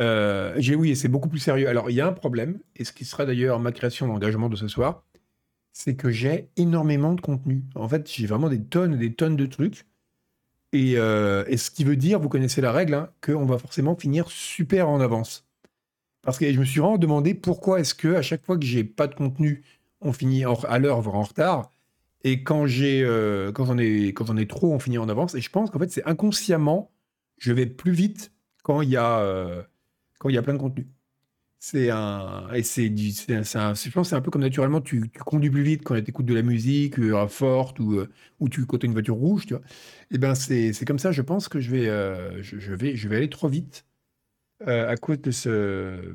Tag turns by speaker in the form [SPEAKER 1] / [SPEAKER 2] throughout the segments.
[SPEAKER 1] Euh, j'ai oui, et c'est beaucoup plus sérieux. Alors, il y a un problème, et ce qui sera d'ailleurs ma création d'engagement de ce soir, c'est que j'ai énormément de contenu. En fait, j'ai vraiment des tonnes et des tonnes de trucs. Et, euh, et ce qui veut dire, vous connaissez la règle, hein, qu'on va forcément finir super en avance. Parce que je me suis vraiment demandé pourquoi est-ce que à chaque fois que j'ai pas de contenu, on finit à l'heure, voire en retard. Et quand j'ai, euh, quand on quand trop, on finit en avance. Et je pense qu'en fait, c'est inconsciemment, je vais plus vite quand il y a, euh, quand il y a plein de contenu. C'est un, et c'est, c'est, un, je pense c'est un peu comme naturellement, tu, conduis plus vite quand tu écoutes de la musique euh, forte ou, euh, ou tu t'as une voiture rouge, tu vois. Et ben c'est, comme ça. Je pense que je vais, euh, je, vais, je vais aller trop vite à cause de ce,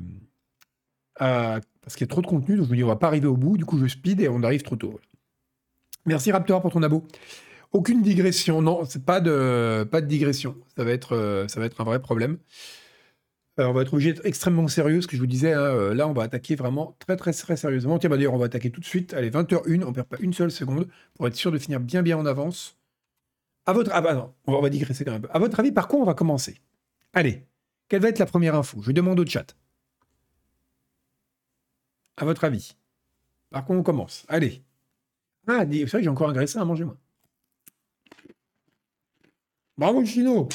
[SPEAKER 1] parce qu'il y a trop de contenu. Donc je me dis on va pas arriver au bout. Du coup je speed et on arrive trop tôt. Merci Raptor pour ton abo. Aucune digression, non, c'est pas de pas de digression. Ça va être euh, ça va être un vrai problème. Euh, on va être obligé d'être extrêmement sérieux, ce que je vous disais. hein, euh, là, on va attaquer vraiment très très très sérieusement. Tiens, bah, d'ailleurs, on va attaquer tout de suite. Allez, 20h01, on perd pas une seule seconde pour être sûr de finir bien bien en avance. À votre ah bah non, on va, digresser quand même. À votre avis, par quoi on va commencer? Allez, quelle va être la première info? Je demande au chat. À votre avis, par quoi on commence? Allez. Ah, c'est vrai que j'ai encore un graissin à manger, moi. Bravo, chino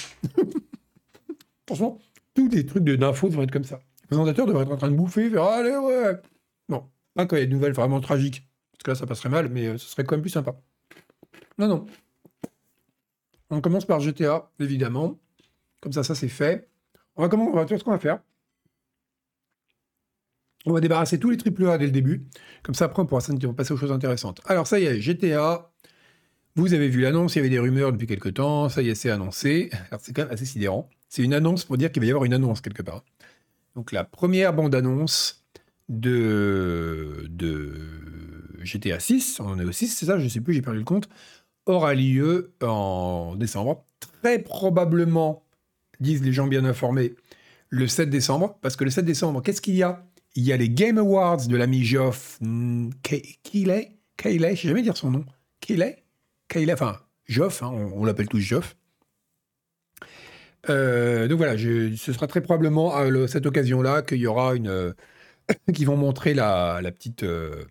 [SPEAKER 1] Franchement, tous les trucs d'infos devraient être comme ça. Le présentateur devrait être en train de bouffer, faire Allez, ouais Bon, pas quand il y a des nouvelles vraiment tragiques. Parce que là, ça passerait mal, mais euh, ce serait quand même plus sympa. Non, non. On commence par GTA, évidemment. Comme ça, ça c'est fait. On va comment on va ce qu'on va faire. On va débarrasser tous les triple A dès le début. Comme ça, après, on pourra passer aux choses intéressantes. Alors, ça y est, GTA. Vous avez vu l'annonce, il y avait des rumeurs depuis quelques temps. Ça y est, c'est annoncé. C'est quand même assez sidérant. C'est une annonce pour dire qu'il va y avoir une annonce quelque part. Donc, la première bande-annonce de, de GTA 6, on en est au 6, c'est ça, je ne sais plus, j'ai perdu le compte, aura lieu en décembre. Très probablement, disent les gens bien informés, le 7 décembre. Parce que le 7 décembre, qu'est-ce qu'il y a? Il y a les Game Awards de l'ami Geoff hmm, Ke- Keighley Keighley, je sais jamais dire son nom. Keighley Keighley, enfin, Geoff, hein, on, l'appelle tous Geoff. Euh, donc voilà, ce sera très probablement à cette occasion-là qu'il y aura une. euh, qui vont montrer la, petite. euh,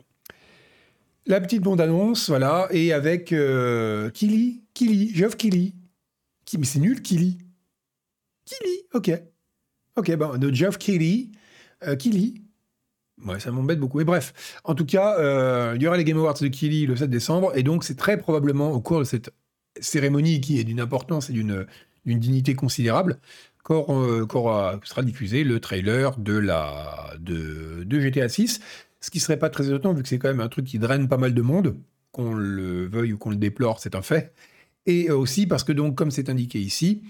[SPEAKER 1] la petite bande-annonce, voilà, et avec euh, Killy, Killy, Geoff Killy. Qui, mais c'est nul, Killy. Killy, ok. Ok, ben, de Geoff euh, Killy. Ouais, ça m'embête beaucoup. Et bref, en tout cas, euh, il y aura les Game Awards de Killy le 7 décembre, et donc c'est très probablement au cours de cette cérémonie qui est d'une importance et d'une dignité considérable qu'aura- euh, qu'aura- sera diffusé le trailer de, la, de, de GTA 6. Ce qui serait pas très étonnant vu que c'est quand même un truc qui draine pas mal de monde, qu'on le veuille ou qu'on le déplore, c'est un fait. Et aussi parce que comme c'est indiqué ici,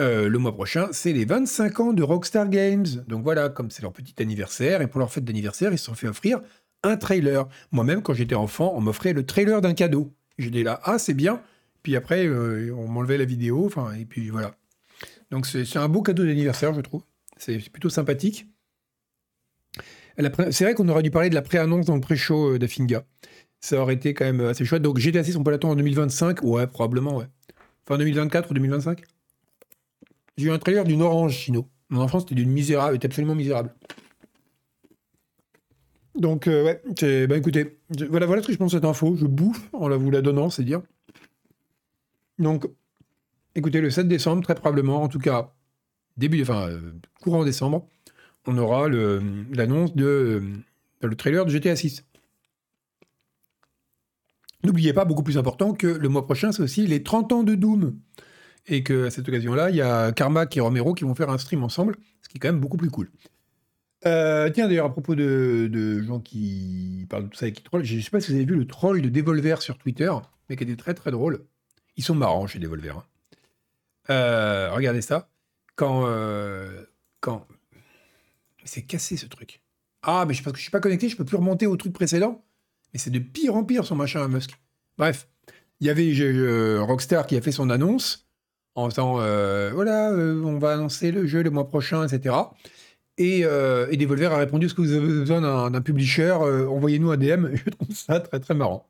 [SPEAKER 1] euh, le mois prochain, c'est les 25 ans de Rockstar Games. Donc voilà, comme c'est leur petit anniversaire, et pour leur fête d'anniversaire, ils se sont fait offrir un trailer. Moi-même, quand j'étais enfant, on m'offrait le trailer d'un cadeau. J'étais là, ah, c'est bien. Puis après, euh, on m'enlevait la vidéo, enfin, et puis voilà. Donc c'est un beau cadeau d'anniversaire, je trouve. C'est plutôt sympathique. C'est vrai qu'on aurait dû parler de la pré-annonce dans le pré-show euh, d'Afinga. Ça aurait été quand même assez chouette. Donc GTA 6, on peut l'attendre en 2025 Ouais, probablement, ouais. Fin 2024 ou 2025 J'ai eu un trailer d'une orange, Chino. Mon enfant, c'était d'une misérable, était absolument misérable. Donc, euh, ouais, bah écoutez, voilà, voilà ce que je pense de cette info. Je bouffe en la vous la donnant, c'est dire. Donc, écoutez, le 7 décembre, très probablement, en tout cas, début, enfin, euh, courant décembre, on aura le- l'annonce de euh, le trailer de GTA 6. N'oubliez pas, beaucoup plus important, que le mois prochain, c'est aussi les 30 ans de Doom. Et que à cette occasion-là, il y a Carmack et Romero qui vont faire un stream ensemble, ce qui est quand même beaucoup plus cool. Euh, tiens, d'ailleurs, à propos de, gens qui parlent de tout ça et qui trollent, je ne sais pas si vous avez vu le troll de Devolver sur Twitter, mais qui était très très drôle. Ils sont marrants chez Devolver. hein. Euh, regardez ça. Quand. euh, quand... C'est cassé ce truc. Ah, mais je- parce que je suis pas connecté, je peux plus remonter au truc précédent. Mais c'est de pire en pire son machin à Musk. Bref, il y avait Rockstar qui a fait son annonce en disant euh, voilà, euh, on va annoncer le jeu le mois prochain, etc. Et, euh, et Devolver a répondu est-ce que vous avez besoin d'un publisher Envoyez-nous un DM. Je trouve ça très très marrant.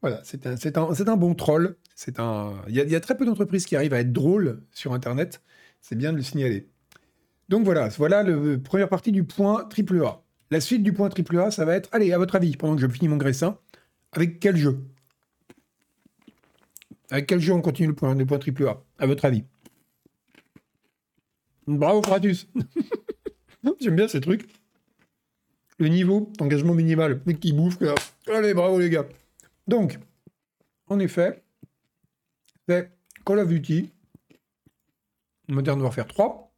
[SPEAKER 1] Voilà, c'est un, bon troll. Il y, a, très peu d'entreprises qui arrivent à être drôles sur Internet. C'est bien de le signaler. Donc voilà, voilà la première partie du point triple A. La suite du point triple A, ça va être, allez, à votre avis, pendant que je finis mon graissin, avec quel jeu? Avec quel jeu on continue le point, le point triple A, à votre avis? Bravo, Fratus J'aime bien ces trucs. Le niveau d'engagement minimal, mec qui bouffe, allez, bravo les gars. Donc, en effet, c'est Call of Duty, Modern Warfare 3,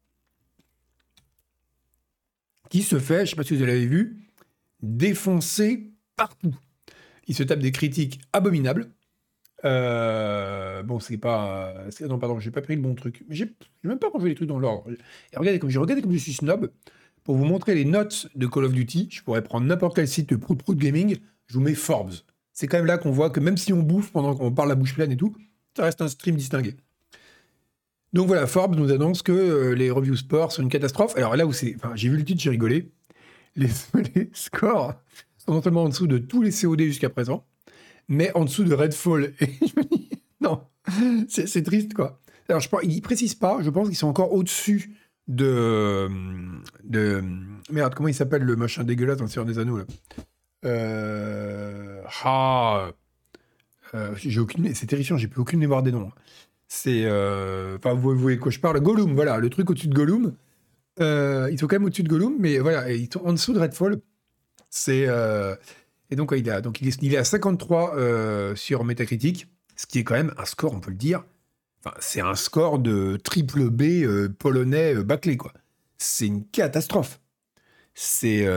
[SPEAKER 1] qui se fait, je ne sais pas si vous l'avez vu, défoncer partout. Il se tape des critiques abominables. Euh, bon, c'est pas. Non, pardon, j'ai pas pris le bon truc. Mais j'ai même pas rangé les trucs dans l'ordre. Et regardez comme, comme je suis snob. Pour vous montrer les notes de Call of Duty, je pourrais prendre n'importe quel site de Prout Prout Gaming. Je vous mets Forbes. C'est quand même là qu'on voit que même si on bouffe pendant qu'on parle la bouche pleine et tout, ça reste un stream distingué. Donc voilà, Forbes nous annonce que euh, les reviews sport sont une catastrophe. Alors là où c'est. J'ai vu le titre, j'ai rigolé. Les, scores sont non seulement en dessous de tous les COD jusqu'à présent, mais en dessous de Redfall. Et je me dis, non, c'est triste quoi. Alors je pense, ils précisent pas, je pense qu'ils sont encore au-dessus de, de. Merde, comment il s'appelle le machin dégueulasse dans le Seigneur des Anneaux là euh, Ah euh, J'ai aucune. C'est terrifiant, j'ai plus aucune mémoire des noms. C'est. Euh, enfin, vous, voyez quoi je parle Gollum, voilà, le truc au-dessus de Gollum. Euh, ils sont quand même au-dessus de Gollum, mais voilà, ils sont en dessous de Redfall. C'est. Euh, et donc, il, a, donc il, est, il est à 53 sur Metacritic, ce qui est quand même un score, on peut le dire. Enfin, c'est un score de triple B polonais bâclé, quoi. C'est une catastrophe. C'est.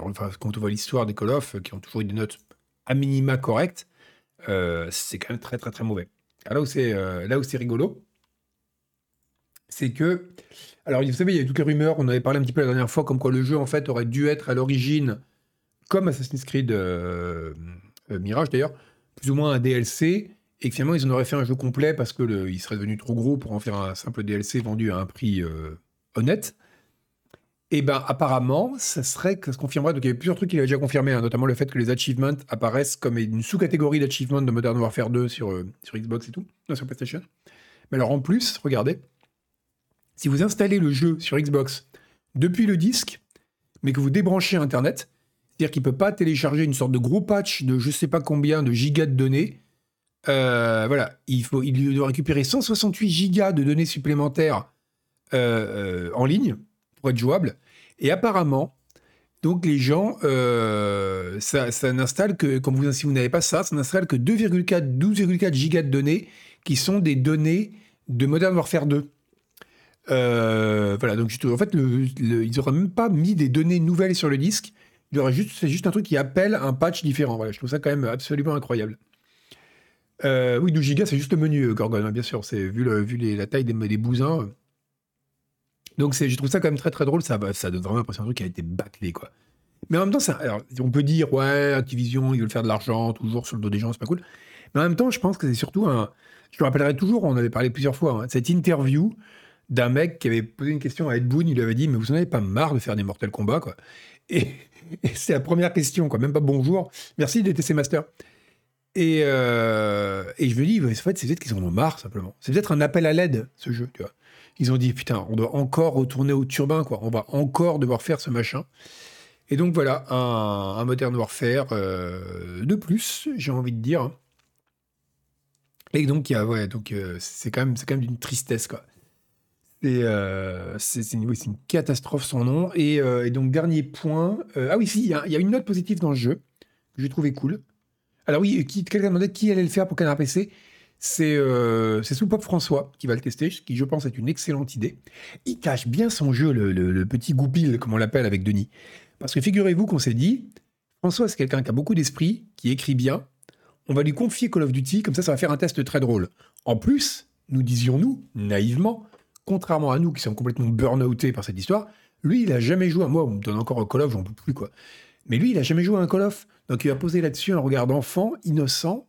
[SPEAKER 1] enfin, quand on voit l'histoire des Call of, qui ont toujours eu des notes à minima correctes, c'est quand même très, très, très mauvais. Là où c'est euh, là où c'est rigolo, c'est que alors vous savez il y a toutes les rumeurs, on avait parlé un petit peu la dernière fois comme quoi le jeu en fait aurait dû être à l'origine comme Assassin's Creed euh, euh, Mirage d'ailleurs, plus ou moins un DLC et que finalement ils en auraient fait un jeu complet parce que le, il serait devenu trop gros pour en faire un simple DLC vendu à un prix honnête. Et ben apparemment, ça serait que ça se confirmerait. Donc il y avait plusieurs trucs qu'il avait déjà confirmé, hein, notamment le fait que les achievements apparaissent comme une sous-catégorie d'achievements de Modern Warfare 2 sur, euh, sur Xbox et tout, non, sur PlayStation. Mais alors en plus, regardez, si vous installez le jeu sur Xbox depuis le disque, mais que vous débranchez Internet, c'est-à-dire qu'il ne peut pas télécharger une sorte de gros patch de je sais pas combien de gigas de données. Euh, voilà, il, faut, il doit récupérer 168 gigas de données supplémentaires euh, en ligne pour être jouable. Et apparemment, donc les gens, euh, ça, n'installe que, comme vous, si vous n'avez pas ça, ça n'installe que 2,4, 12,4 gigas de données qui sont des données de Modern Warfare 2. Euh, voilà, donc en fait, ils n'auraient même pas mis des données nouvelles sur le disque. C'est juste un truc qui appelle un patch différent. Voilà, je trouve ça quand même absolument incroyable. Euh, oui, 12 gigas, c'est juste le menu, Gorgon, hein, bien sûr. C'est vu, la taille des, des bousins. Donc je trouve ça quand même très très drôle. Ça, donne vraiment l'impression d'un truc qui a été bâclé, quoi. Mais en même temps, on peut dire, ouais, Activision, ils veulent faire de l'argent toujours sur le dos des gens, c'est pas cool. Mais en même temps, je pense que c'est surtout un. Je me rappellerai toujours, on avait parlé plusieurs fois, hein, cette interview d'un mec qui avait posé une question à Ed Boon, il lui avait dit, mais vous en avez pas marre de faire des Mortal Kombat, quoi? Et, c'est la première question, quoi. Même pas bonjour, merci masters. Et, euh, et je me dis, en fait, c'est peut-être qu'ils en ont marre, simplement. C'est peut-être un appel à l'aide, ce jeu, tu ils ont dit putain, on doit encore retourner au turbin, quoi. On va encore devoir faire ce machin. Et donc voilà, un, Modern Warfare euh, de plus, j'ai envie de dire. Et donc euh, c'est quand même, c'est quand même d'une tristesse, quoi. Euh, c'est une, une, catastrophe son nom. Et, et donc, dernier point. ah oui, si, il y, a, une note positive dans le jeu que j'ai trouvé cool. Alors oui, quelqu'un demandait qui allait le faire pour Canard PC. C'est euh, Soupop François qui va le tester, ce qui je pense est une excellente idée. Il cache bien son jeu, le, petit goupil, comme on l'appelle avec Denis. Parce que figurez-vous qu'on s'est dit, François c'est quelqu'un qui a beaucoup d'esprit, qui écrit bien, on va lui confier Call of Duty, comme ça ça va faire un test très drôle. En plus, nous disions-nous, naïvement, contrairement à nous qui sommes complètement burn-outés par cette histoire, lui il a jamais joué à moi, on me donne encore un Call of, j'en peux plus quoi. Mais lui il a jamais joué à un Call of, donc il va poser là-dessus un regard d'enfant, innocent,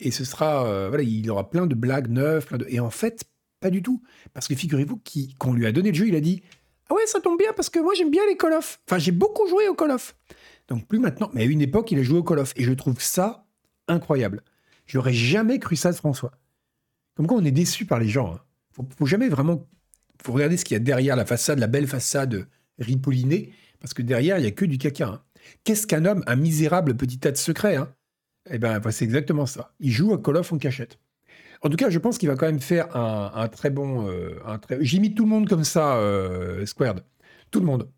[SPEAKER 1] et ce sera, euh, voilà, il aura plein de blagues neuves, plein de... et en fait, pas du tout. Parce que figurez-vous qu'on lui a donné le jeu, il a dit Ah ouais, ça tombe bien parce que moi j'aime bien les Call of. Enfin, j'ai beaucoup joué au Call of. Donc plus maintenant, mais à une époque, il a joué au Call of. Et je trouve ça incroyable. J'aurais jamais cru ça de François. Comme quoi, on est déçu par les gens. Hein. Faut, faut jamais vraiment. faut regarder ce qu'il y a derrière la façade, la belle façade ripollinée, parce que derrière, il n'y a que du caca. Hein. Qu'est-ce qu'un homme Un misérable petit tas de secrets. Hein? Eh bien, c'est exactement ça. Il joue à Call of en cachette. En tout cas, je pense qu'il va quand même faire un, très bon. Euh. J'imite tout le monde comme ça, euh, Squared. Tout le monde.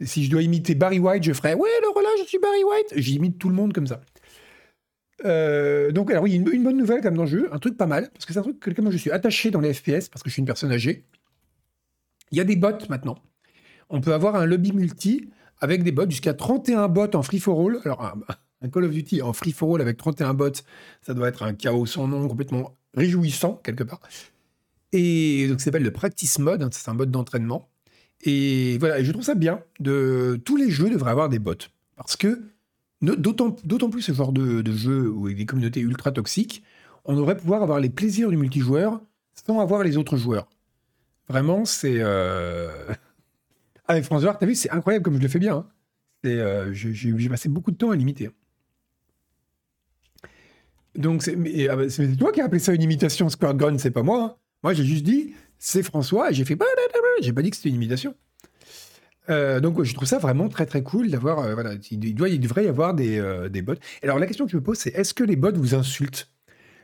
[SPEAKER 1] Si je dois imiter Barry White, je ferais Ouais, alors là, je suis Barry White. J'imite tout le monde comme ça. Euh, donc, alors oui, une, bonne nouvelle comme dans le jeu, un truc pas mal, parce que c'est un truc que moi je suis attaché dans les FPS, parce que je suis une personne âgée. Il y a des bots maintenant. On peut avoir un lobby multi avec des bots, jusqu'à 31 bots en free-for-all. Alors, un, Call of Duty en free-for-all avec 31 bots, ça doit être un chaos sans nom, complètement réjouissant, quelque part. Et donc, ça s'appelle le Practice Mode, hein, c'est un mode d'entraînement. Et voilà, je trouve ça bien. Tous les jeux devraient avoir des bots. Parce que, d'autant plus ce genre de, jeu où il y a des communautés ultra toxiques, on devrait pouvoir avoir les plaisirs du multijoueur sans avoir les autres joueurs. Vraiment, c'est. Euh... Ah, mais François, t'as vu, c'est incroyable comme je le fais bien. Hein. Euh, j'ai passé beaucoup de temps à limiter. Donc, ah bah, c'est toi qui as appelé ça une imitation Square Gun, c'est pas moi. Hein. Moi, j'ai juste dit, c'est François, et j'ai fait. J'ai pas dit que c'était une imitation. Euh, donc, je trouve ça vraiment très très cool d'avoir. Euh, voilà, il, doit, il devrait y avoir des, des bots. Alors, la question que je me pose, c'est est-ce que les bots vous insultent?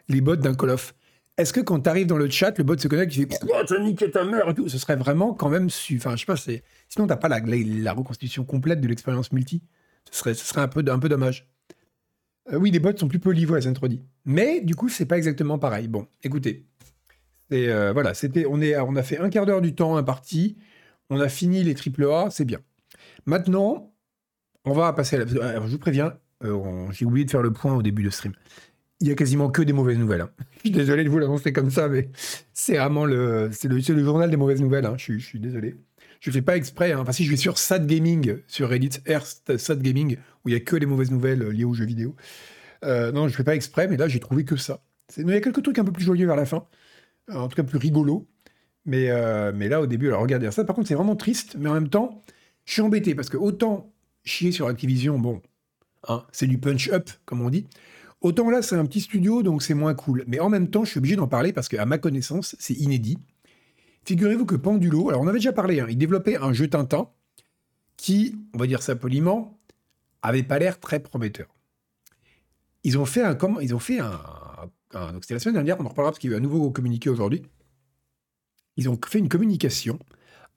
[SPEAKER 1] Les bots d'un Call of? Est-ce que quand tu arrives dans le chat, le bot se connecte, il fait Quoi, t'as niqué ta mère et tout? Ce serait vraiment quand même. Su... Enfin, je sais pas, c'est... sinon, t'as pas la, reconstitution complète de l'expérience multi. Ce serait, ce serait un, peu, un peu dommage. Euh, oui, les bots sont plus polis, voilà, introduit. Mais du coup, c'est pas exactement pareil. Bon, écoutez. Et euh, voilà, c'était, on, est, on a fait un quart d'heure du temps imparti. On a fini les triple A, c'est bien. Maintenant, on va passer à la. Alors, je vous préviens, euh, j'ai oublié de faire le point au début de stream il y a quasiment que des mauvaises nouvelles. Hein. Je suis désolé de vous l'annoncer comme ça, mais c'est vraiment le, c'est journal des mauvaises nouvelles. Hein. Je, suis, désolé. Je fais pas exprès. Hein. Enfin, si je vais sur Sad Gaming, sur Reddit, R Sad Gaming, où il y a que des mauvaises nouvelles liées aux jeux vidéo. Euh, non, je fais pas exprès, mais là, j'ai trouvé que ça. il y a quelques trucs un peu plus joyeux vers la fin, en tout cas plus rigolo. Mais, euh, mais là, au début, alors regardez ça. Par contre, c'est vraiment triste, mais en même temps, je suis embêté parce que autant chier sur Activision, bon, c'est du punch up, comme on dit. Autant là, c'est un petit studio, donc c'est moins cool. Mais en même temps, je suis obligé d'en parler parce qu'à ma connaissance, c'est inédit. Figurez-vous que Pendulo, alors on avait déjà parlé, hein, il développait un jeu Tintin qui, on va dire ça poliment, avait pas l'air très prometteur. Ils ont fait un, comment, ils ont fait un, donc c'était la semaine dernière, on en reparlera parce qu'il y a nouveau communiqué aujourd'hui. Ils ont fait une communication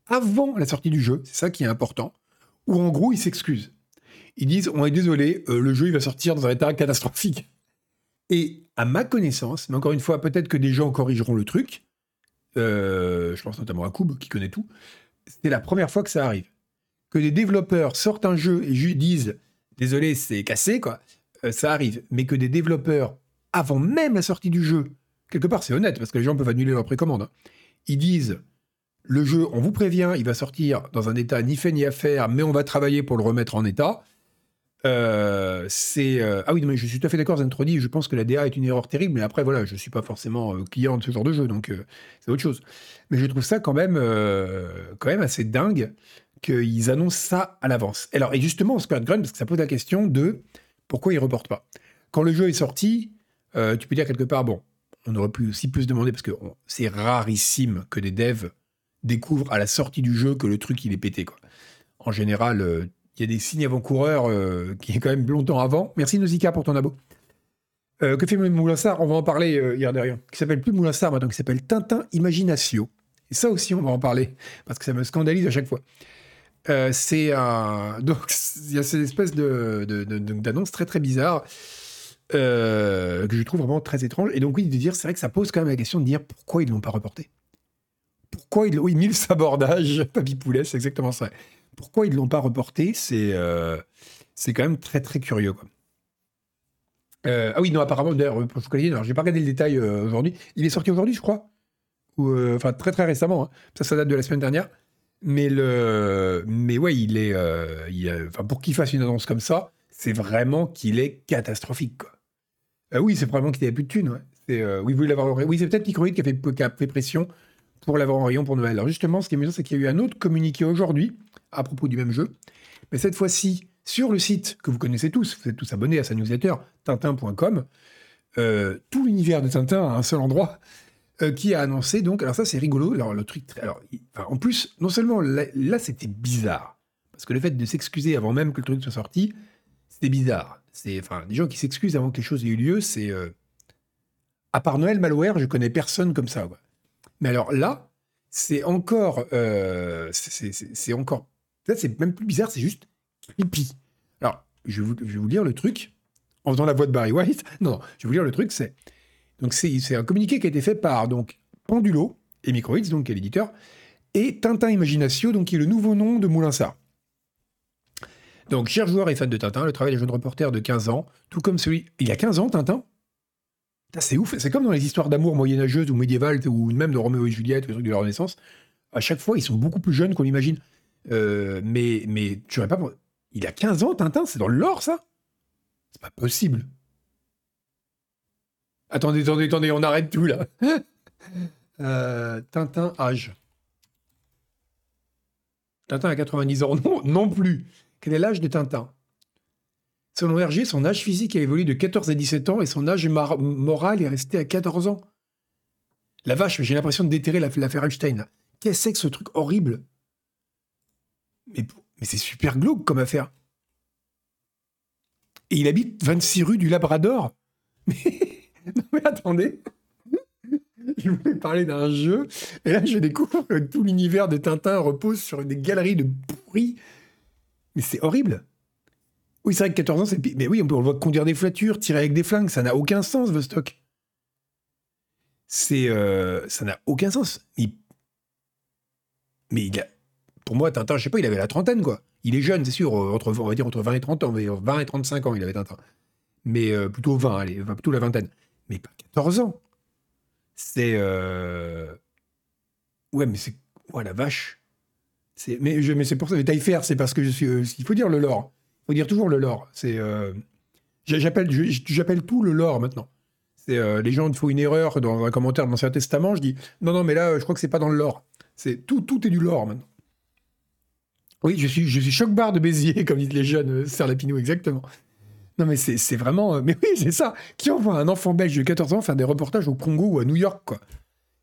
[SPEAKER 1] avant la sortie du jeu, c'est ça qui est important, où en gros ils s'excusent. Ils disent on est désolé, euh, le jeu va sortir dans un état catastrophique. Et à ma connaissance, mais encore une fois, peut-être que des gens corrigeront le truc, euh, je pense notamment à Koub qui connaît tout, c'est la première fois que ça arrive. Que des développeurs sortent un jeu et disent désolé, c'est cassé, quoi, euh, ça arrive. Mais que des développeurs, avant même la sortie du jeu, quelque part c'est honnête parce que les gens peuvent annuler leur précommande, hein, ils disent le jeu, on vous prévient, il va sortir dans un état ni fait ni à faire, mais on va travailler pour le remettre en état. Euh, c'est euh, ah oui, mais je suis tout à fait d'accord, Zentrodi. Je pense que la DA est une erreur terrible, mais après voilà, je suis pas forcément euh, client de ce genre de jeu, donc c'est autre chose. Mais je trouve ça quand même, quand même assez dingue qu'ils annoncent ça à l'avance. Alors et justement, Square Grunt, parce que ça pose la question de pourquoi ils reportent pas. Quand le jeu est sorti, tu peux dire quelque part bon, on aurait pu aussi plus demander parce que c'est rarissime que des devs découvrent à la sortie du jeu que le truc il est pété quoi. En général il y a des signes avant-coureurs euh, qui est quand même longtemps avant. Merci Nausicaa pour ton abo. Euh, que fait Moulinsard On va en parler euh, hier derrière. Qui s'appelle plus Moulinsard maintenant, qui s'appelle Tintin Imaginatio. Et ça aussi, on va en parler, parce que ça me scandalise à chaque fois. c'est un... Donc, il y a cette espèce de, d'annonce très très bizarre que je trouve vraiment très étrange. Et donc, oui, de dire, c'est vrai que ça pose quand même la question de dire pourquoi ils ne l'ont pas reporté. Pourquoi ils... Oui, mille sabordages, Papy Poulet, c'est exactement ça. Pourquoi ils ne l'ont pas reporté C'est euh, quand même très très curieux. Quoi. Euh, ah oui, non, apparemment, d'ailleurs, je n'ai pas regardé le détail euh, aujourd'hui. Il est sorti aujourd'hui, je crois. Ou, enfin, très très récemment. Hein. Ça, ça date de la semaine dernière. Mais, le, mais ouais, il est. Il, pour qu'il fasse une annonce comme ça, c'est vraiment qu'il est catastrophique. Quoi. Oui, c'est probablement qu'il avait plus de thunes. Ouais. oui, vous l'avoir. Oui, c'est peut-être Microïd qui, a fait, qui a fait pression pour l'avoir en rayon pour Noël. Alors justement, ce qui est amusant, c'est qu'il y a eu un autre communiqué aujourd'hui à propos du même jeu, mais cette fois-ci sur le site que vous connaissez tous, vous êtes tous abonnés à sa newsletter, tintin.com, euh, tout l'univers de Tintin à un seul endroit. euh, qui a annoncé donc. Alors ça c'est rigolo. Alors le truc, alors en plus, non seulement là, c'était bizarre parce que le fait de s'excuser avant même que le truc soit sorti, c'était bizarre. C'est enfin des gens qui s'excusent avant que les choses aient eu lieu, c'est euh, à part Noël Malware, je connais personne comme ça. Mais alors là, c'est encore, euh, c'est encore, c'est même plus bizarre, c'est juste creepy. Alors je vais, vous, je vais vous lire le truc en faisant la voix de Barry White. Non, je vais vous lire le truc, c'est donc c'est un communiqué qui a été fait par donc Pendulo et Microids, donc qui est l'éditeur, et Tintin Imaginatio, donc qui est le nouveau nom de Moulinsart. Donc, cher joueur et fan de Tintin, le travail des jeunes reporters de 15 ans, tout comme celui. Il a 15 ans, Tintin? C'est ouf. C'est comme dans les histoires d'amour moyenâgeuses ou médiévales, ou même de Roméo et Juliette, ou des trucs de la Renaissance. À chaque fois, ils sont beaucoup plus jeunes qu'on l'imagine. Euh, mais, mais tu n'aurais pas. Il a 15 ans, Tintin? C'est dans l'or, ça? C'est pas possible. Attendez, attendez, attendez, on arrête tout là. Euh, Tintin, âge. Tintin a 90 ans. Non, non plus. Quel est l'âge de Tintin? Selon Hergé, son âge physique a évolué de 14 à 17 ans et son âge moral est resté à 14 ans. La vache, j'ai l'impression de déterrer l'affaire Einstein. Qu'est-ce que ce truc horrible? Mais, c'est super glauque comme affaire. Et il habite 26 rue du Labrador. Non mais attendez, je voulais parler d'un jeu, et là je découvre que tout l'univers de Tintin repose sur des galeries de pourris. Mais c'est horrible. Oui, c'est vrai que 14 ans, c'est... Mais oui, on peut le voit conduire des voitures, tirer avec des flingues, ça n'a aucun sens, Vostok. C'est... Euh, ça n'a aucun sens. Mais il a... Pour moi, Tintin, je sais pas, il avait la trentaine, quoi. Il est jeune, c'est sûr, entre, on va dire entre 20 et 30 ans, 20 et 35 ans, il avait Tintin. Mais euh, plutôt 20, allez, plutôt la vingtaine mais pas 14 ans. C'est. Euh... Ouais, mais c'est. Ouais, la vache. Mais, je... mais c'est pour ça. Mais faire, c'est parce que je suis. Euh, il faut dire le lore. Il faut dire toujours le lore. C'est. Euh... J'appelle, j'appelle tout le lore maintenant. C'est les gens font une erreur dans un commentaire de l'Ancien Testament. Je dis non, non, mais là, je crois que c'est pas dans le lore. C'est tout, tout est du lore maintenant. Oui, je suis, je suis choc-barre de Béziers, comme disent les jeunes, Serre exactement. Non, mais c'est vraiment. Euh, mais oui, c'est ça. Qui envoie un enfant belge de 14 ans faire des reportages au Congo ou à New York, quoi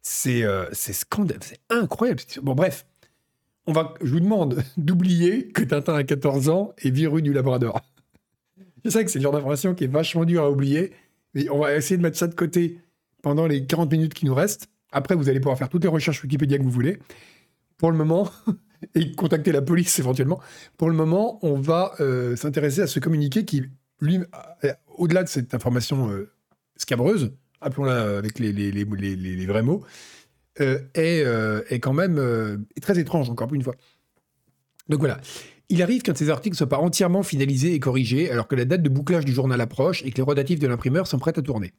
[SPEAKER 1] C'est euh, scandaleux, c'est incroyable. Bon, bref. On va, je vous demande d'oublier que Tintin a 14 ans et vit rue du Labrador. Je sais que c'est le genre d'information qui est vachement dur à oublier, mais on va essayer de mettre ça de côté pendant les 40 minutes qui nous restent. Après, vous allez pouvoir faire toutes les recherches Wikipédia que vous voulez. Pour le moment, et contacter la police éventuellement. Pour le moment, on va euh, s'intéresser à ce communiqué qui lui, euh, au-delà de cette information euh, scabreuse, appelons-la avec les, vrais mots, euh, est, quand même très étrange, encore une fois. Donc voilà. Il arrive qu'un de ces articles ne soit pas entièrement finalisé et corrigé, alors que la date de bouclage du journal approche et que les rotatifs de l'imprimeur sont prêts à tourner.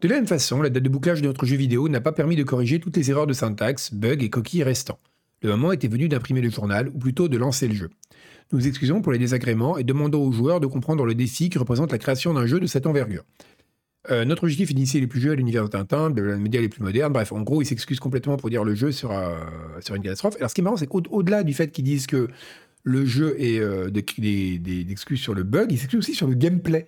[SPEAKER 1] De la même façon, la date de bouclage de notre jeu vidéo n'a pas permis de corriger toutes les erreurs de syntaxe, bugs et coquilles restants. Le moment était venu d'imprimer le journal, ou plutôt de lancer le jeu. Nous nous excusons pour les désagréments et demandons aux joueurs de comprendre le défi qui représente la création d'un jeu de cette envergure. Euh, notre objectif est d'initier les plus jeux à l'univers de Tintin, de la média les plus modernes. Bref, en gros, ils s'excusent complètement pour dire le jeu sera, sur une catastrophe. Alors, ce qui est marrant, c'est qu'au-delà du fait qu'ils disent que le jeu est euh, des, excuses sur le bug, ils s'excusent aussi sur le gameplay.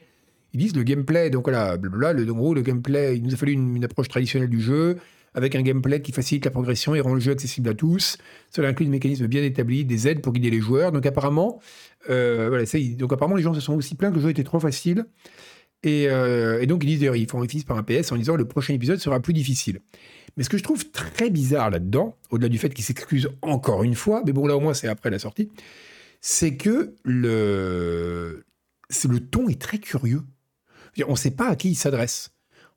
[SPEAKER 1] Ils disent le gameplay, donc voilà, blablabla, le, en gros, le gameplay, il nous a fallu une approche traditionnelle du jeu avec un gameplay qui facilite la progression et rend le jeu accessible à tous. Cela inclut des mécanismes bien établis, des aides pour guider les joueurs. Donc apparemment, euh, voilà, donc apparemment les gens se sont aussi plaints que le jeu était trop facile. Et, euh, donc ils disent d'ailleurs, ils font un par un PS en disant le prochain épisode sera plus difficile. Mais ce que je trouve très bizarre là-dedans, au-delà du fait qu'ils s'excusent encore une fois, mais bon là au moins c'est après la sortie, c'est que le, le ton est très curieux. On ne sait pas à qui il s'adresse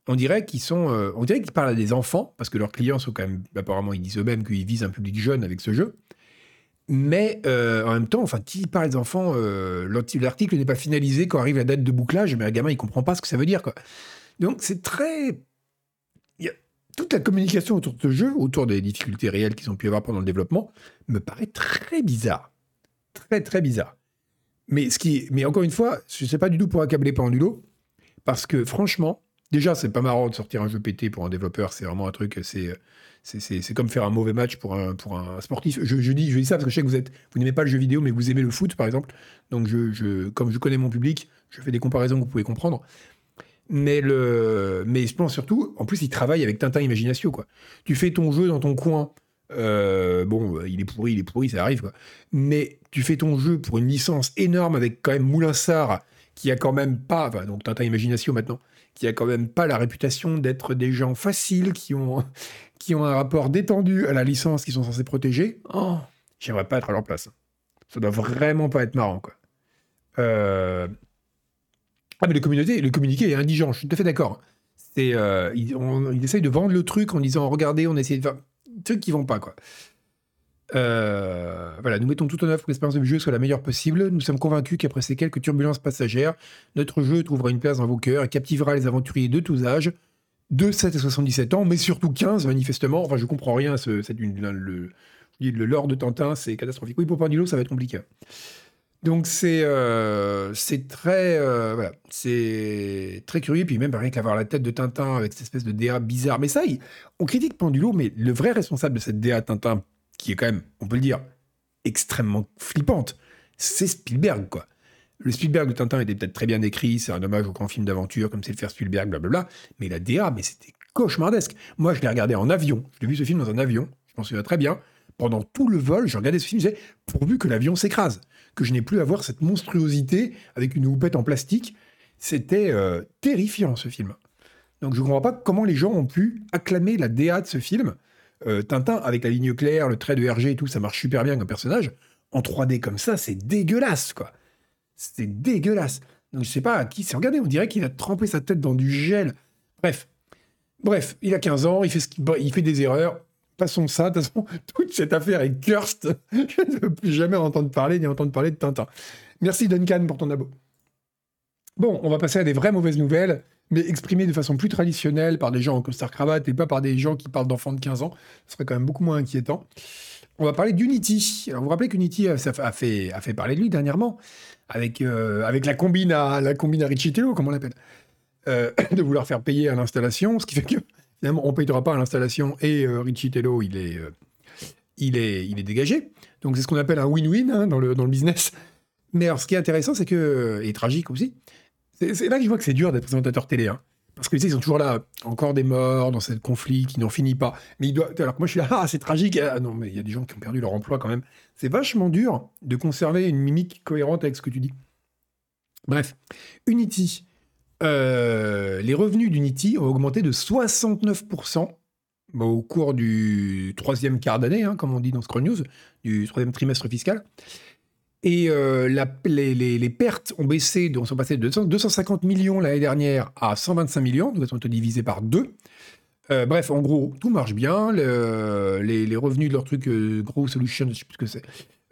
[SPEAKER 1] on dirait qu'ils sont, euh, on dirait qu'ils parlent à des enfants parce que leurs clients sont quand même, apparemment, ils disent eux-mêmes qu'ils visent un public jeune avec ce jeu. Mais euh, en même temps, enfin, qui parle des enfants euh, L'article n'est pas finalisé quand arrive la date de bouclage, mais un gamin il comprend pas ce que ça veut dire, quoi. Donc c'est très, toute la communication autour de ce jeu, autour des difficultés réelles qu'ils ont pu avoir pendant le développement, me paraît très bizarre, très très bizarre. Mais ce qui, mais encore une fois, je sais pas du tout pour accabler Pendulo, parce que franchement, Déjà, c'est pas marrant de sortir un jeu pété pour un développeur, c'est vraiment un truc, c'est c'est comme faire un mauvais match pour un, pour un sportif. Je, dis, je dis ça parce que je sais que vous êtes, vous n'aimez pas le jeu vidéo, mais vous aimez le foot, par exemple. Donc, je, je, comme je connais mon public, je fais des comparaisons que vous pouvez comprendre. Mais, le, mais je pense surtout, en plus, il travaille avec Tintin Imagination, quoi. Tu fais ton jeu dans ton coin. Euh, bon, il est pourri, il est pourri, ça arrive, quoi. Mais tu fais ton jeu pour une licence énorme avec quand même Moulinsart, qui a quand même pas, enfin, donc Tintin Imagination maintenant, qui a quand même pas la réputation d'être des gens faciles, qui ont, qui ont un rapport détendu à la licence qu'ils sont censés protéger. Oh, j'aimerais pas être à leur place. Ça doit vraiment pas être marrant, quoi. Euh, ah, mais le, communauté, le communiqué est indigent, je suis tout à fait d'accord. C'est, euh, ils, essayent de vendre le truc en disant regardez, on essaie de faire. Trucs qui vont pas, quoi. Euh, voilà, nous mettons tout en œuvre pour que l'expérience du jeu soit la meilleure possible. Nous sommes convaincus qu'après ces quelques turbulences passagères, notre jeu trouvera une place dans vos cœurs et captivera les aventuriers de tous âges, de 7 à 77 ans, mais surtout 15 manifestement. Enfin, je comprends rien. Ce, le, le lore de Tintin, c'est catastrophique. Oui, pour Pandilo, ça va être compliqué. Donc c'est euh, très euh, voilà, c'est très curieux puis même rien qu'avoir la tête de Tintin avec cette espèce de DA bizarre. Mais ça, on critique Pendulo, mais le vrai responsable de cette DA Tintin qui est quand même, on peut le dire, extrêmement flippante, c'est Spielberg quoi. Le Spielberg de Tintin était peut-être très bien écrit, c'est un hommage au grand film d'aventure comme c'est le faire Spielberg, blablabla. Mais la DA, mais c'était cauchemardesque. Moi, je l'ai regardé en avion. J'ai vu ce film dans un avion. Je m'en souviens très bien. Pendant tout le vol, je regardais ce film, je disais, pourvu que l'avion s'écrase que je n'ai plus à voir cette monstruosité avec une houppette en plastique. C'était euh, terrifiant ce film. Donc je ne comprends pas comment les gens ont pu acclamer la DA de ce film. Euh, Tintin, avec la ligne claire, le trait de RG et tout, ça marche super bien comme personnage. En 3D comme ça, c'est dégueulasse, quoi. C'est dégueulasse. Donc je sais pas à qui c'est. Regardez, on dirait qu'il a trempé sa tête dans du gel. Bref. Bref, il a 15 ans, il fait, ce fait des erreurs. Passons ça. De toute façon, toute cette affaire est cursed. Je ne veux plus jamais entendre parler ni entendre parler de Tintin. Merci Duncan pour ton abo. Bon, on va passer à des vraies mauvaises nouvelles, mais exprimées de façon plus traditionnelle par des gens en costard cravate et pas par des gens qui parlent d'enfants de 15 ans. Ce serait quand même beaucoup moins inquiétant. On va parler d'Unity. Vous vous rappelez qu'Unity a fait, parler de lui dernièrement avec, euh, avec la combine à, la combine à comme on l'appelle, euh, de vouloir faire payer à l'installation, ce qui fait que on ne payera pas à l'installation et euh, Richie Tello, il est, euh, il, est, il est dégagé. Donc c'est ce qu'on appelle un win-win hein, dans, le, dans le business. Mais alors ce qui est intéressant, c'est que, et tragique aussi, c'est là que je vois que c'est dur d'être présentateur télé. Hein. Parce que ils sont toujours là, encore des morts dans ce conflit qui n'en finit pas. Mais il doit, alors que moi je suis là, ah c'est tragique. Ah, non, mais il y a des gens qui ont perdu leur emploi quand même. C'est vachement dur de conserver une mimique cohérente avec ce que tu dis. Bref, Unity, euh, les revenus d'Unity ont augmenté de 69% au cours du troisième quart d'année, hein, comme on dit dans Scroll News, du troisième trimestre fiscal. Et euh, les, pertes ont baissé, on sont passées de 250 millions l'année dernière à 125 millions, donc elles sont divisées par deux. Euh, bref, en gros, tout marche bien. les, revenus de leur truc Grow Solution, je ne sais plus ce que c'est,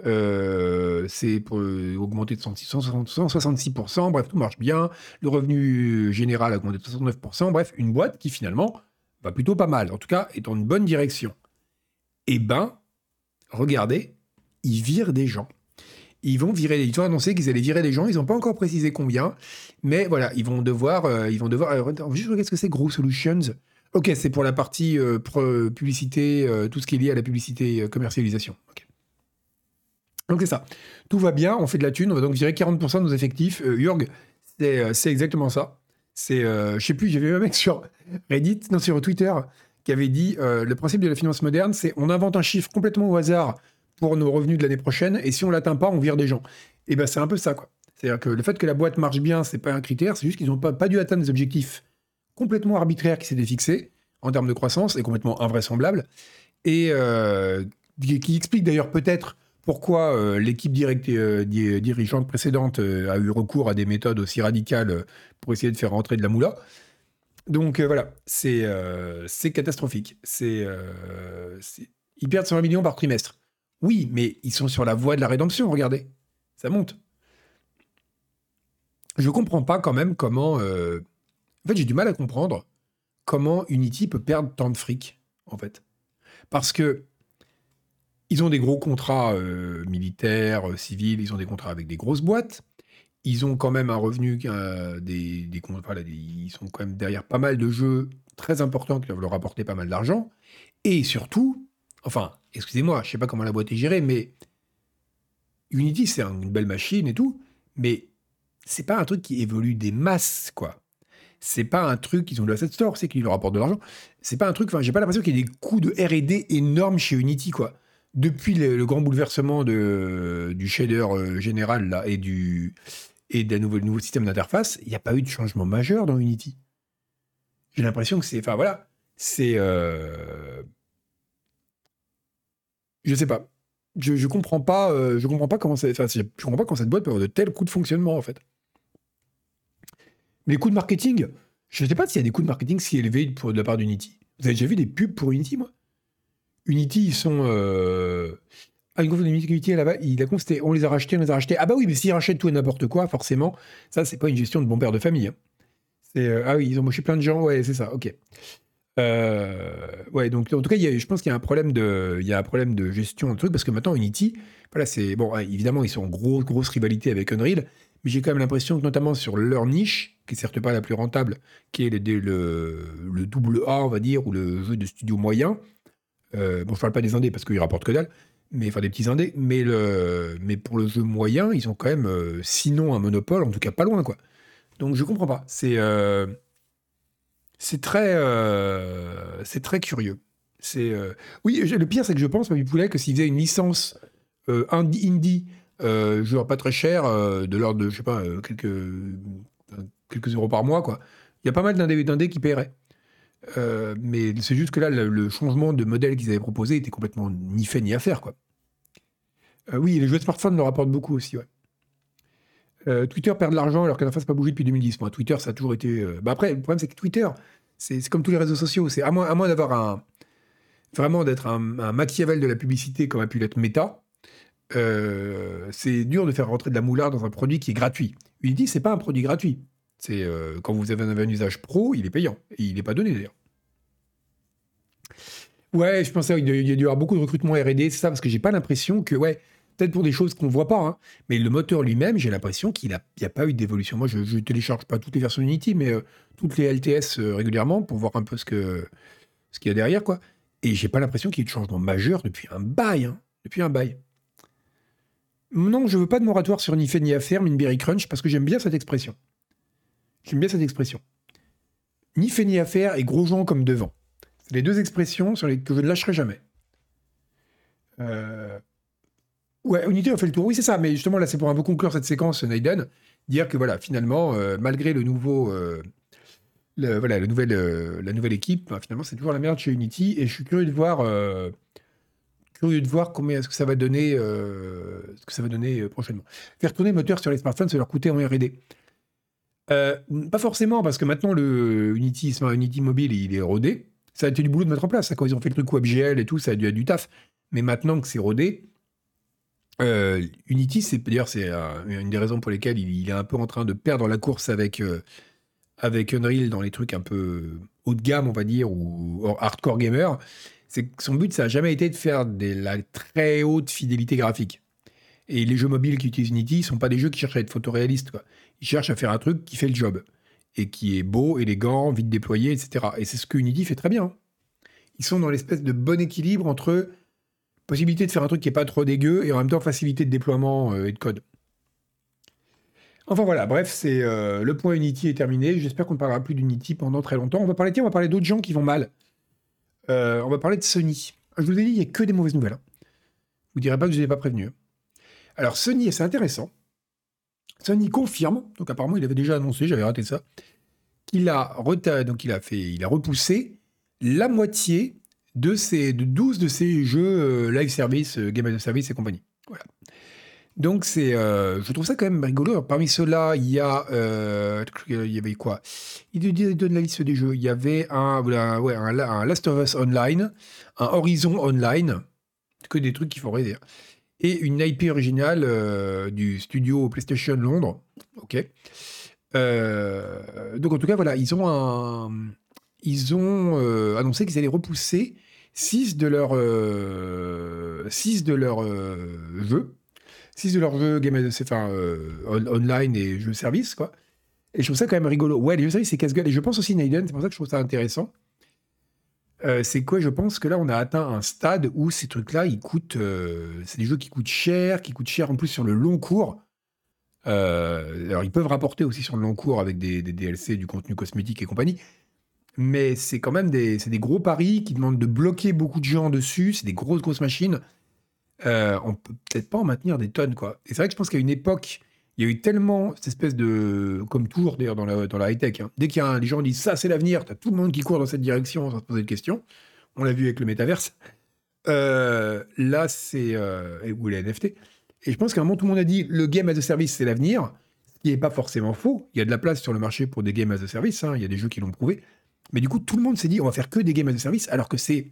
[SPEAKER 1] euh, c'est euh, augmenter de 166%, bref, tout marche bien. Le revenu général a augmenté de 69%, bref, une boîte qui finalement va plutôt pas mal, en tout cas est dans une bonne direction. Eh ben, regardez, ils virent des gens. Ils vont virer, ils ont annoncé qu'ils allaient virer des gens, ils n'ont pas encore précisé combien, mais voilà, ils vont devoir, euh, ils vont devoir, juste regarder ce que c'est Grow Solutions. Ok, c'est pour la partie publicité, tout ce qui est lié à la publicité commercialisation. ok donc c'est ça. Tout va bien, on fait de la thune, on va donc virer 40% de nos effectifs. Euh, Jurg, euh, c'est exactement ça. C'est, euh, je sais plus, j'avais vu un mec sur Reddit, non sur Twitter, qui avait dit le principe de la finance moderne, c'est on invente un chiffre complètement au hasard pour nos revenus de l'année prochaine, et si on l'atteint pas, on vire des gens. Et ben c'est un peu ça quoi. C'est-à-dire que le fait que la boîte marche bien, c'est pas un critère, c'est juste qu'ils n'ont pas, pas dû atteindre des objectifs complètement arbitraires qui s'étaient fixés en termes de croissance et complètement invraisemblables, et qui explique d'ailleurs peut-être pourquoi euh, l'équipe euh, dirigeante précédente euh, a eu recours à des méthodes aussi radicales pour essayer de faire rentrer de la moula. Donc voilà, c'est catastrophique. C'est ils perdent 120 millions par trimestre. Oui, mais ils sont sur la voie de la rédemption, regardez. Ça monte. Je comprends pas quand même comment... En fait, j'ai du mal à comprendre comment Unity peut perdre tant de fric, en fait. Parce que ils ont des gros contrats euh, militaires, euh, civils, ils ont des contrats avec des grosses boîtes. Ils ont quand même un revenu, euh, des, des, ils sont quand même derrière pas mal de jeux très importants qui doivent leur apporter pas mal d'argent. Et surtout, enfin, excusez-moi, je sais pas comment la boîte est gérée, mais Unity, c'est une belle machine et tout, mais c'est pas un truc qui évolue des masses, quoi. c'est pas un truc, ils ont le asset store, c'est qu'ils leur apportent de l'argent. C'est pas un truc, enfin, j'ai pas l'impression qu'il y ait des coûts de R&D énormes chez Unity, quoi. Depuis le, grand bouleversement de, du shader euh, général, là, et du, et d'un nouveau, nouveau système d'interface, il n'y a pas eu de changement majeur dans Unity. J'ai l'impression que c'est, enfin, voilà, c'est, euh, je sais pas. Je, je comprends pas, euh, je comprends pas comment ça, enfin, je comprends pas comment cette boîte peut avoir de tels coûts de fonctionnement, en fait. Mais les coûts de marketing, je sais pas s'il y a des coûts de marketing si élevés pour, de la part d'Unity. Vous avez déjà vu des pubs pour Unity, moi? Unity, ils sont. Euh... Ah, une de Unity là-bas, il a constaté, on les a rachetés, on les a rachetés. Ah bah oui, mais s'ils rachètent tout et n'importe quoi, forcément, ça, c'est pas une gestion de bon père de famille. Hein. Euh, ah oui, ils ont moché plein de gens, ouais, c'est ça, ok. Euh, ouais, donc en tout cas, y a, je pense qu'il y a un problème de, il y a un problème de gestion de truc parce que maintenant Unity, voilà, c'est bon, évidemment, ils sont en grosse grosse rivalité avec Unreal, mais j'ai quand même l'impression que notamment sur leur niche, qui est certes pas la plus rentable, qui est le, le, double A, on va dire, ou le jeu de studio moyen. Euh, bon, je parle pas des indés parce qu'ils rapportent que dalle, mais enfin des petits indés. Mais, le, mais pour le jeu moyen, ils ont quand même, euh, sinon un monopole, en tout cas pas loin, quoi. Donc je comprends pas. C'est euh, c'est très c'est très curieux. C'est oui, le pire c'est que je pense, Mabi Poulet, que s'ils faisaient une licence indie, indie euh, genre pas très cher, euh, de l'ordre de, je sais pas, euh, quelques, quelques euros par mois, quoi. Il y a pas mal d'indés qui paieraient. mais c'est juste que là, le, changement de modèle qu'ils avaient proposé était complètement ni fait ni à faire, quoi. oui, les jeux de smartphone leur apportent beaucoup aussi, ouais. Twitter perd de l'argent alors qu'elle n'a pas bougé depuis 2010. Moi, Twitter, ça a toujours été. Bah après, le problème, c'est que Twitter, c'est comme tous les réseaux sociaux. C'est à moins, d'avoir un. Vraiment d'être un, Machiavel de la publicité comme a pu l'être Meta, euh, c'est dur de faire rentrer de la moulard dans un produit qui est gratuit. Unity, c'est pas un produit gratuit. C'est euh, quand vous avez un, usage pro, il est payant et il n'est pas donné d'ailleurs. Ouais, je pensais qu'il y a dû y avoir beaucoup de recrutement R&D, c'est ça, parce que j'ai pas l'impression que, ouais, peut-être pour des choses qu'on voit pas, hein, mais le moteur lui-même, j'ai l'impression qu'il n'y a, pas eu d'évolution. Moi, je, ne télécharge pas toutes les versions Unity, mais euh, toutes les LTS régulièrement pour voir un peu ce que ce qu'il y a derrière, quoi. Et j'ai pas l'impression qu'il y ait de changement majeur depuis un bail, hein, depuis un bail. Non, je veux pas de moratoire sur ni fait ni affaire, Minberry Crunch, parce que j'aime bien cette expression. J'aime bien cette expression. Ni fait ni affaire et gros gens comme devant. C'est les deux expressions sur les que je ne lâcherai jamais. Euh... Ouais, Unité a fait le tour. Oui, c'est ça. Mais justement, là, c'est pour un peu conclure cette séquence, Naiden, dire que voilà, finalement, euh, malgré le nouveau, euh, voilà, la nouvelle, euh, la nouvelle équipe, ben, finalement, c'est toujours la merde chez Unity. Et je suis curieux de voir curieux de voir combien est-ce que ça va donner, euh, ce que ça va donner euh, prochainement. Faire tourner le moteur sur les smartphones, ça leur coûter en R&D. Euh, pas forcément, parce que maintenant le Unity, Unity mobile, il est rodé. Ça a été du boulot de mettre en place. Quand ils ont fait le truc WebGL et tout, ça a dû être du taf. Mais maintenant que c'est rodé, Unity, c'est d'ailleurs c'est une des raisons pour lesquelles il, est un peu en train de perdre la course avec avec Unreal dans les trucs un peu haut de gamme, on va dire, ou hardcore gamer c'est son but, ça n'a jamais été de faire de la très haute fidélité graphique. Et les jeux mobiles qui utilisent Unity ne sont pas des jeux qui cherchent à être photoréalistes. Quoi. Ils cherchent à faire un truc qui fait le job. Et qui est beau, élégant, vite déployé, etc. Et c'est ce que Unity fait très bien. Ils sont dans l'espèce de bon équilibre entre possibilité de faire un truc qui n'est pas trop dégueu et en même temps facilité de déploiement euh, et de code. Enfin voilà, bref, c'est euh, le point Unity est terminé. J'espère qu'on ne parlera plus d'Unity pendant très longtemps. On va parler, tiens, on va parler d'autres gens qui vont mal. Euh, on va parler de Sony. Je vous ai dit, il n'y a que des mauvaises nouvelles. Hein. Vous ne direz pas que je ne pas prévenu. Hein. Alors, Sony, c'est intéressant. Sony confirme, donc apparemment, il avait déjà annoncé, j'avais raté ça, qu'il a, donc il a, fait, il a repoussé la moitié de, ces, de 12 de ces jeux euh, live service, euh, game as service et compagnie. Voilà. Donc c'est, euh, je trouve ça quand même rigolo. parmi ceux-là, il y a, il y avait quoi? Il donne la liste des jeux. Il y avait un, ouais, un, Last of Us Online, un Horizon Online, que des trucs qui font rêver. Et une IP originale du studio PlayStation Londres. Ok. donc en tout cas, voilà, ils ont un, ils ont annoncé qu'ils allaient repousser 6 de leurs, 6 de leurs jeux 6 de leurs jeux game, enfin, euh, online et jeux service, quoi. Et je trouve ça quand même rigolo. Ouais, les jeux service, c'est casse-gueule. Et je pense aussi, Naiden, c'est pour ça que je trouve ça intéressant. Euh, c'est quoi Je pense que là, on a atteint un stade où ces trucs-là, ils coûtent. Euh, c'est des jeux qui coûtent cher, qui coûtent cher en plus sur le long cours. alors, ils peuvent rapporter aussi sur le long cours avec des, DLC, du contenu cosmétique et compagnie. Mais c'est quand même des, des gros paris qui demandent de bloquer beaucoup de gens dessus. C'est des grosses, grosses machines. Euh, on peut peut-être pas en maintenir des tonnes, quoi. Et c'est vrai que je pense qu'à une époque, il y a eu tellement cette espèce de. Comme toujours, d'ailleurs, dans la, dans la high-tech. Hein. Dès qu'il y a des gens qui disent ça, c'est l'avenir, tu as tout le monde qui court dans cette direction sans se poser de questions. On l'a vu avec le métaverse. Euh, là, c'est. Euh, ou les NFT. Et je pense qu'à un moment, tout le monde a dit le game as a service, c'est l'avenir. Ce qui n'est pas forcément faux. Il y a de la place sur le marché pour des games as a service. Hein. Il y a des jeux qui l'ont prouvé. Mais du coup, tout le monde s'est dit on va faire que des games as a service, alors que c'est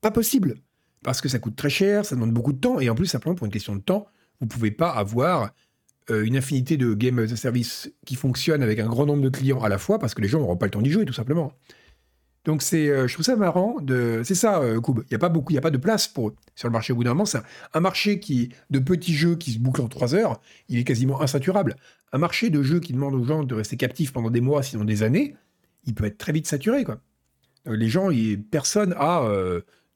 [SPEAKER 1] pas possible. Parce que ça coûte très cher, ça demande beaucoup de temps. Et en plus, simplement pour une question de temps, vous ne pouvez pas avoir euh, une infinité de games as a service qui fonctionnent avec un grand nombre de clients à la fois parce que les gens n'auront pas le temps d'y jouer, tout simplement. Donc c'est, euh, je trouve ça marrant. De... C'est ça, euh, Il n'y a pas beaucoup, il y a pas de place pour sur le marché au bout d'un moment. C'est un, marché qui de petits jeux qui se bouclent en trois heures, il est quasiment insaturable. Un marché de jeux qui demande aux gens de rester captifs pendant des mois, sinon des années, il peut être très vite saturé, quoi. Euh, les gens, personne a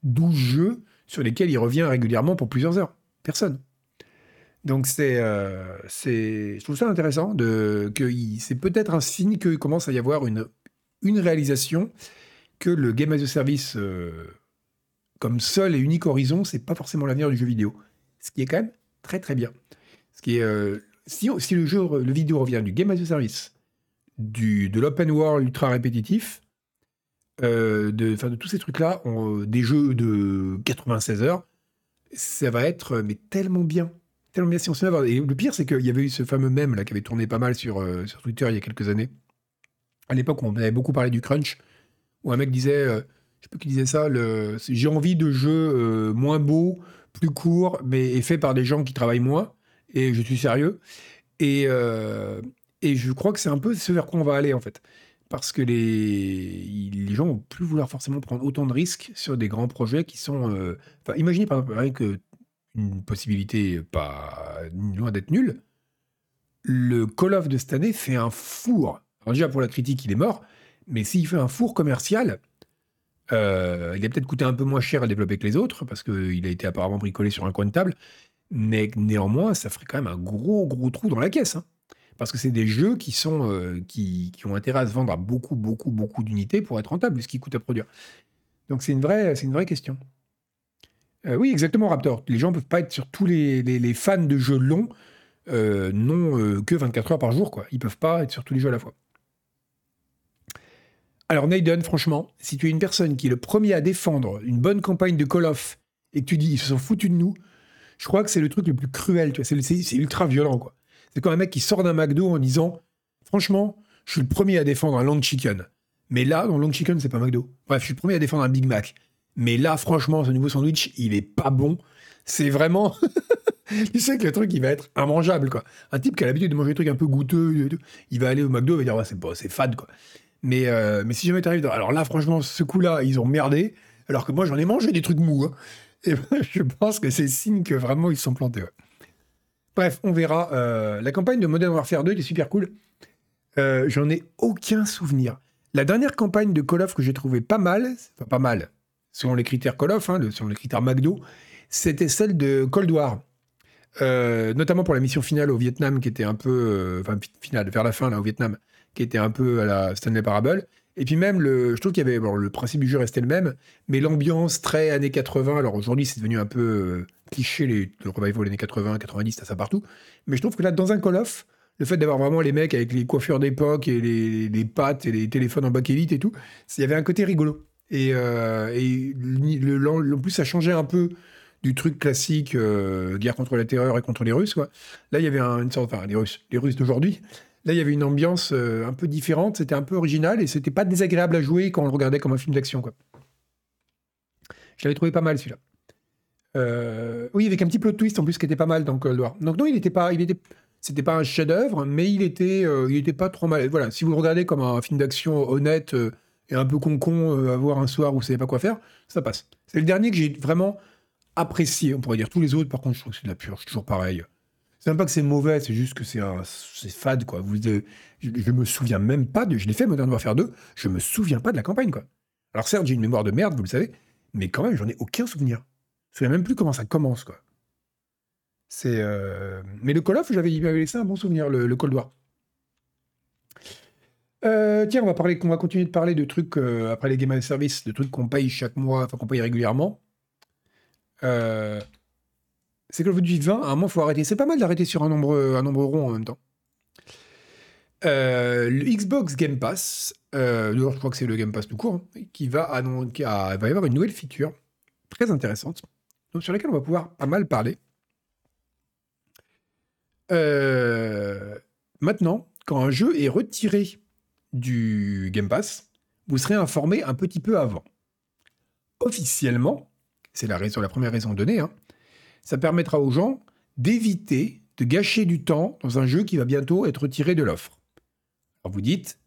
[SPEAKER 1] 12 jeux sur lesquels il revient régulièrement pour plusieurs heures. Personne. Donc c'est, c'est, je trouve ça intéressant que c'est peut-être un signe qu'il commence à y avoir une une réalisation que le game as a service euh, comme seul et unique horizon, c'est pas forcément l'avenir du jeu vidéo. Ce qui est quand même très très bien. Ce qui est, euh, si, si, le jeu, le vidéo revient du game as a service, du, de l'open world ultra répétitif, euh, de, de tous ces trucs-là, des jeux de 96 heures, ça va être mais tellement bien. Tellement bien si on se met Et le pire, c'est qu'il y avait eu ce fameux mème là qui avait tourné pas mal sur, sur Twitter il y a quelques années. À l'époque, on avait beaucoup parlé du crunch où un mec disait, euh, je sais plus qui disait ça, j'ai envie de jeux euh, moins beaux, plus courts, mais faits par des gens qui travaillent moins, et je suis sérieux. Et, euh, et je crois que c'est un peu ce vers quoi on va aller, en fait. Parce que les, gens vont plus vouloir forcément prendre autant de risques sur des grands projets qui sont... Enfin, imaginez par exemple, que une possibilité pas loin d'être nulle, le Call of de cette année fait un four. Alors déjà, pour la critique, il est mort, mais s'il fait un four commercial, euh, il a peut-être coûté un peu moins cher à développer que les autres, parce qu'il a été apparemment bricolé sur un coin de table. Mais néanmoins, ça ferait quand même un gros, gros trou dans la caisse. Hein. Parce que c'est des jeux qui, sont, euh, qui, ont intérêt à se vendre à beaucoup, beaucoup, beaucoup d'unités pour être rentables, ce qui coûte à produire. Donc c'est une vraie, c'est une vraie question. Euh, oui, exactement, Raptor. Les gens ne peuvent pas être sur tous les, les, fans de jeux longs, non que 24 heures par jour. Quoi. Ils ne peuvent pas être sur tous les jeux à la fois. Alors Naden, franchement, si tu es une personne qui est le premier à défendre une bonne campagne de Call of et que tu dis ils se sont foutus de nous, je crois que c'est le truc le plus cruel. Tu vois, c'est, ultra violent quoi. C'est comme un mec qui sort d'un McDo en disant franchement, je suis le premier à défendre un long chicken. Mais là, dans long chicken, c'est pas McDo. Bref, je suis le premier à défendre un Big Mac. Mais là, franchement, ce nouveau sandwich, il est pas bon. C'est vraiment. tu sais que le truc, il va être immangeable, quoi. Un type qui a l'habitude de manger des trucs un peu goûteux, il va aller au McDo, il va dire, ouais, c'est, pas, c'est fade, quoi. Mais, euh, mais si jamais t'arrives dans... Alors là, franchement, ce coup-là, ils ont merdé, alors que moi, j'en ai mangé des trucs mous. Hein. Et je pense que c'est signe que vraiment, ils se sont plantés. Bref, on verra. Euh, la campagne de Modern Warfare 2 est super cool. Euh, j'en ai aucun souvenir. La dernière campagne de Call of que j'ai trouvé pas mal, enfin pas mal, selon les critères Call of, hein, selon les critères McDo, c'était celle de Cold War. notamment pour la mission finale au Vietnam, qui était un peu. enfin, finale, vers la fin, là, au Vietnam, qui était un peu à la Stanley Parable. Et puis même, le, je trouve qu'il y avait, le principe du jeu restait le même, mais l'ambiance très années 80, alors aujourd'hui c'est devenu un peu euh, cliché, les, le revival années 80, 90, ça, ça partout, mais je trouve que là, dans un Call of, le fait d'avoir vraiment les mecs avec les coiffures d'époque et les, les, pattes et les téléphones en bakélite et tout, il y avait un côté rigolo. Et, euh, et le, en plus, ça changeait un peu du truc classique, euh, guerre contre la terreur et contre les Russes. Là, il y avait une sorte, enfin, les Russes, les Russes d'aujourd'hui, Là, il y avait une ambiance euh, un peu différente, c'était un peu original et c'était pas désagréable à jouer quand on le regardait comme un film d'action. Je l'avais trouvé pas mal celui-là. Euh, oui, avec un petit plot twist en plus qui était pas mal dans Cold War. Donc non, il n'était pas, c'était pas un chef-d'œuvre, mais il était, euh, il pas trop mal. Voilà, si vous le regardez comme un film d'action honnête et un peu con-con à voir un soir où vous savez pas quoi faire, ça passe. C'est le dernier que j'ai vraiment apprécié. On pourrait dire tous les autres, par contre, je trouve que c'est de la purge, toujours pareil. C'est même pas que c'est mauvais, c'est juste que c'est fade, quoi. Vous, je, me souviens même pas de. Je l'ai fait Modern Warfare 2, je me souviens pas de la campagne, quoi. Alors certes, j'ai une mémoire de merde, vous le savez, mais quand même, j'en ai aucun souvenir. Je me souviens même plus comment ça commence, quoi. C'est, Mais le Call of, j'avais laissé un bon souvenir, le, Cold War. tiens, on va, parler, on va continuer de parler de trucs, après les Game as Service, de trucs qu'on paye chaque mois, enfin qu'on paye régulièrement. C'est que le Duty 20, à un moment, il faut arrêter. C'est pas mal d'arrêter sur un nombre, un nombre rond en même temps. Euh, le Xbox Game Pass, euh, je crois que c'est le Game Pass tout court, hein, qui va, y avoir une nouvelle feature très intéressante, sur laquelle on va pouvoir pas mal parler. Euh, maintenant, quand un jeu est retiré du Game Pass, vous serez informé un petit peu avant. Officiellement, c'est la, raison, la première raison donnée, hein, ça permettra aux gens d'éviter de gâcher du temps dans un jeu qui va bientôt être retiré de l'offre. Alors vous dites,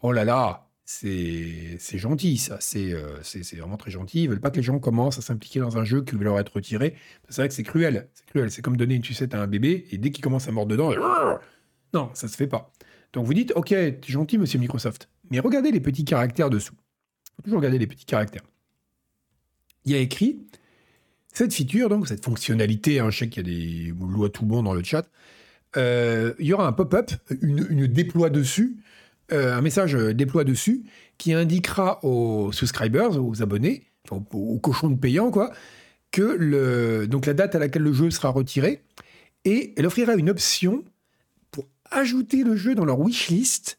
[SPEAKER 1] oh là là, c'est gentil ça, euh, c'est vraiment très gentil. Ils veulent pas que les gens commencent à s'impliquer dans un jeu qui va leur être retiré. C'est vrai que c'est cruel, c'est cruel. C'est comme donner une sucette à un bébé et dès qu'il commence à mordre dedans, non, ça se fait pas. Donc vous dites, ok, es gentil, monsieur Microsoft, mais regardez les petits caractères dessous. Faut toujours regarder les petits caractères. Il y a écrit cette feature, donc cette fonctionnalité, hein, je sais qu'il y a des lois tout bon dans le chat, euh, il y aura un pop-up, une, déploie dessus, euh, un message déploie dessus qui indiquera aux subscribers, aux abonnés, aux, cochons de payants, quoi, que le, donc la date à laquelle le jeu sera retiré, et elle offrira une option pour ajouter le jeu dans leur wishlist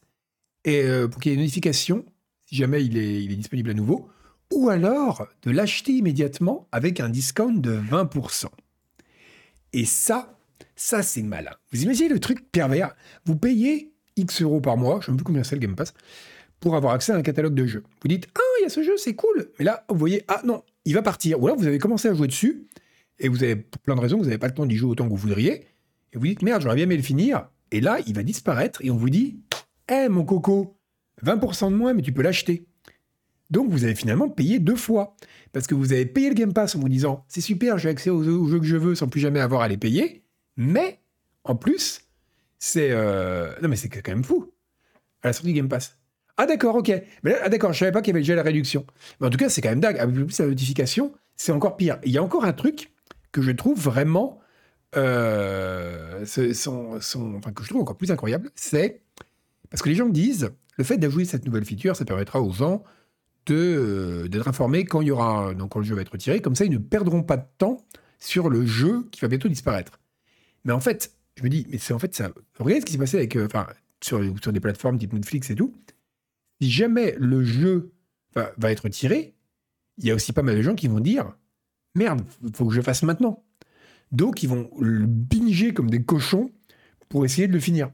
[SPEAKER 1] et euh, pour qu'il y ait une notification si jamais il est disponible à nouveau, ou alors de l'acheter immédiatement avec un discount de 20%. Et ça, ça, c'est malin. Vous imaginez le truc pervers Vous payez X euros par mois, je ne sais plus combien c'est le Game Pass, pour avoir accès à un catalogue de jeux. Vous dites, ah, il y a ce jeu, c'est cool. Mais là, vous voyez, ah non, il va partir. Ou alors, vous avez commencé à jouer dessus, et vous avez, pour plein de raisons, vous n'avez pas le temps d'y jouer autant que vous voudriez. Et vous dites, merde, j'aurais bien aimé le finir. Et là, il va disparaître, et on vous dit, hé, mon coco, 20% de moins, mais tu peux l'acheter. Donc, vous avez finalement payé deux fois. Parce que vous avez payé le Game Pass en vous disant, c'est super, j'ai accès aux jeux que je veux sans plus jamais avoir à les payer. Mais, en plus, c'est... Euh, non mais c'est quand même fou. À la sortie du Game Pass. Ah d'accord, ok. Mais ah d'accord, je savais pas qu'il y avait déjà la réduction. Mais en tout cas, c'est quand même dingue. Avec plus la notification, c'est encore pire. Il y a encore un truc que je trouve vraiment... Euh, enfin, que je trouve encore plus incroyable, c'est... Parce que les gens disent, le fait d'ajouter cette nouvelle feature, ça permettra aux gens de, d'être informés quand il y aura donc quand le jeu va être retiré. Comme ça, ils ne perdront pas de temps sur le jeu qui va bientôt disparaître. Mais en fait, je me dis, mais c'est en fait ça. Regardez ce qui s'est passé avec, euh, enfin, sur, sur des plateformes type Netflix et tout. Si jamais le jeu va, être tiré, il y a aussi pas mal de gens qui vont dire, merde, faut que je fasse maintenant. Donc ils vont le binger comme des cochons pour essayer de le finir.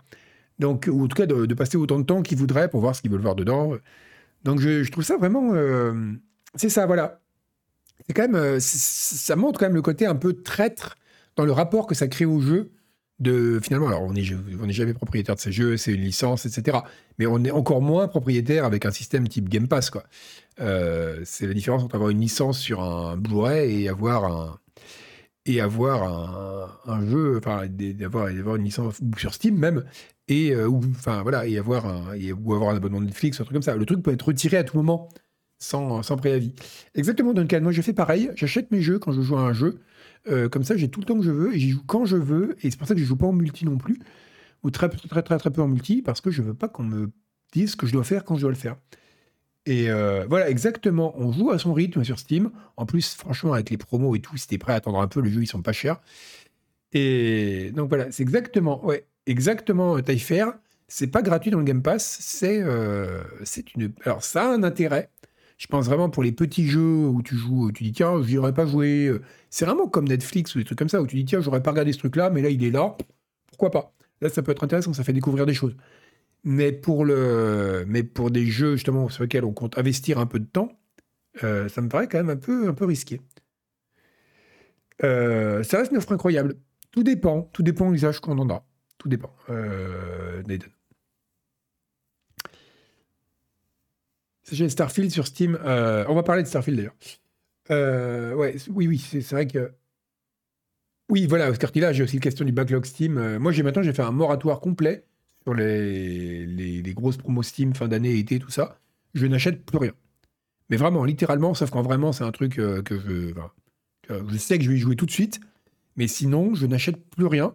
[SPEAKER 1] Donc, ou en tout cas de, passer autant de temps qu'ils voudraient pour voir ce qu'ils veulent voir dedans. Donc je, trouve ça vraiment, euh, c'est ça, voilà. C'est quand même, euh, ça montre quand même le côté un peu traître dans le rapport que ça crée au jeu, de finalement, alors on n'est jamais propriétaire de ces jeux, c'est une licence, etc. Mais on est encore moins propriétaire avec un système type Game Pass, quoi. Euh, c'est la différence entre avoir une licence sur un Blu-ray et avoir un et avoir un, jeu, enfin d'avoir avoir une licence sur Steam même et euh, voilà et avoir un ou avoir un abonnement Netflix, un truc comme ça. Le truc peut être retiré à tout moment sans, sans préavis. Exactement, Duncan. Moi, je fais pareil. J'achète mes jeux quand je joue à un jeu. Euh, comme ça, j'ai tout le temps que je veux et j'y joue quand je veux. Et c'est pour ça que je joue pas en multi non plus, ou très très très très peu en multi, parce que je veux pas qu'on me dise ce que je dois faire quand je dois le faire. Et euh, voilà, exactement. On joue à son rythme sur Steam. En plus, franchement, avec les promos et tout, si t'es prêt à attendre un peu, les jeux ils sont pas chers. Et donc voilà, c'est exactement, ouais, exactement taille faire. C'est pas gratuit dans le Game Pass. Euh, c'est une. Alors ça a un intérêt je pense vraiment pour les petits jeux où tu joues, tu dis tiens, j'y aurais pas joué. C'est vraiment comme Netflix ou des trucs comme ça où tu dis tiens, j'aurais pas regardé ce truc-là, mais là il est là, pourquoi pas? Là, ça peut être intéressant, ça fait découvrir des choses. Mais pour, le, mais pour des jeux justement sur lesquels on compte investir un peu de temps, euh, ça me paraît quand même un peu, un peu risqué. Euh, ça reste une offre incroyable. Tout dépend, tout dépend de l'usage qu'on en a. Dépend. Euh, C'est Starfield sur Steam. Euh, on va parler de Starfield d'ailleurs. Euh, ouais, oui, oui, c'est vrai que. Oui, voilà, Oscar là, j'ai aussi la question du backlog Steam. Euh, moi, j'ai maintenant, j'ai fait un moratoire complet sur les, les, grosses promos Steam, fin d'année, été, tout ça. Je n'achète plus rien. Mais vraiment, littéralement, sauf quand vraiment c'est un truc que je. je sais que je vais y jouer tout de suite. Mais sinon, je n'achète plus rien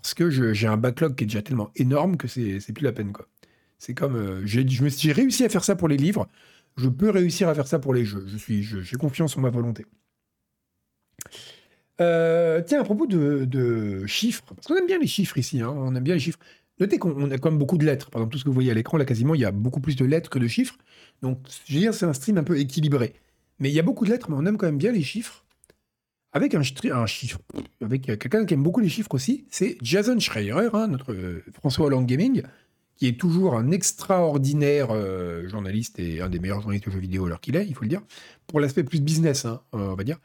[SPEAKER 1] parce que j'ai un backlog qui est déjà tellement énorme que c'est plus la peine. quoi. C'est comme. Euh, j'ai réussi à faire ça pour les livres, je peux réussir à faire ça pour les jeux. Je j'ai confiance en ma volonté. Euh, tiens, à propos de, chiffres, parce qu'on aime bien les chiffres ici, hein, on aime bien les chiffres. Notez qu'on a quand même beaucoup de lettres. Par exemple, tout ce que vous voyez à l'écran, là, quasiment, il y a beaucoup plus de lettres que de chiffres. Donc, je veux dire, c'est un stream un peu équilibré. Mais il y a beaucoup de lettres, mais on aime quand même bien les chiffres. Avec un, chiffre, avec quelqu'un qui aime beaucoup les chiffres aussi, c'est Jason Schreier, hein, notre euh, François Hollande Gaming, qui est toujours un extraordinaire euh, journaliste et un des meilleurs journalistes de jeux vidéo alors qu'il est, il faut le dire, pour l'aspect plus business, hein, on va dire.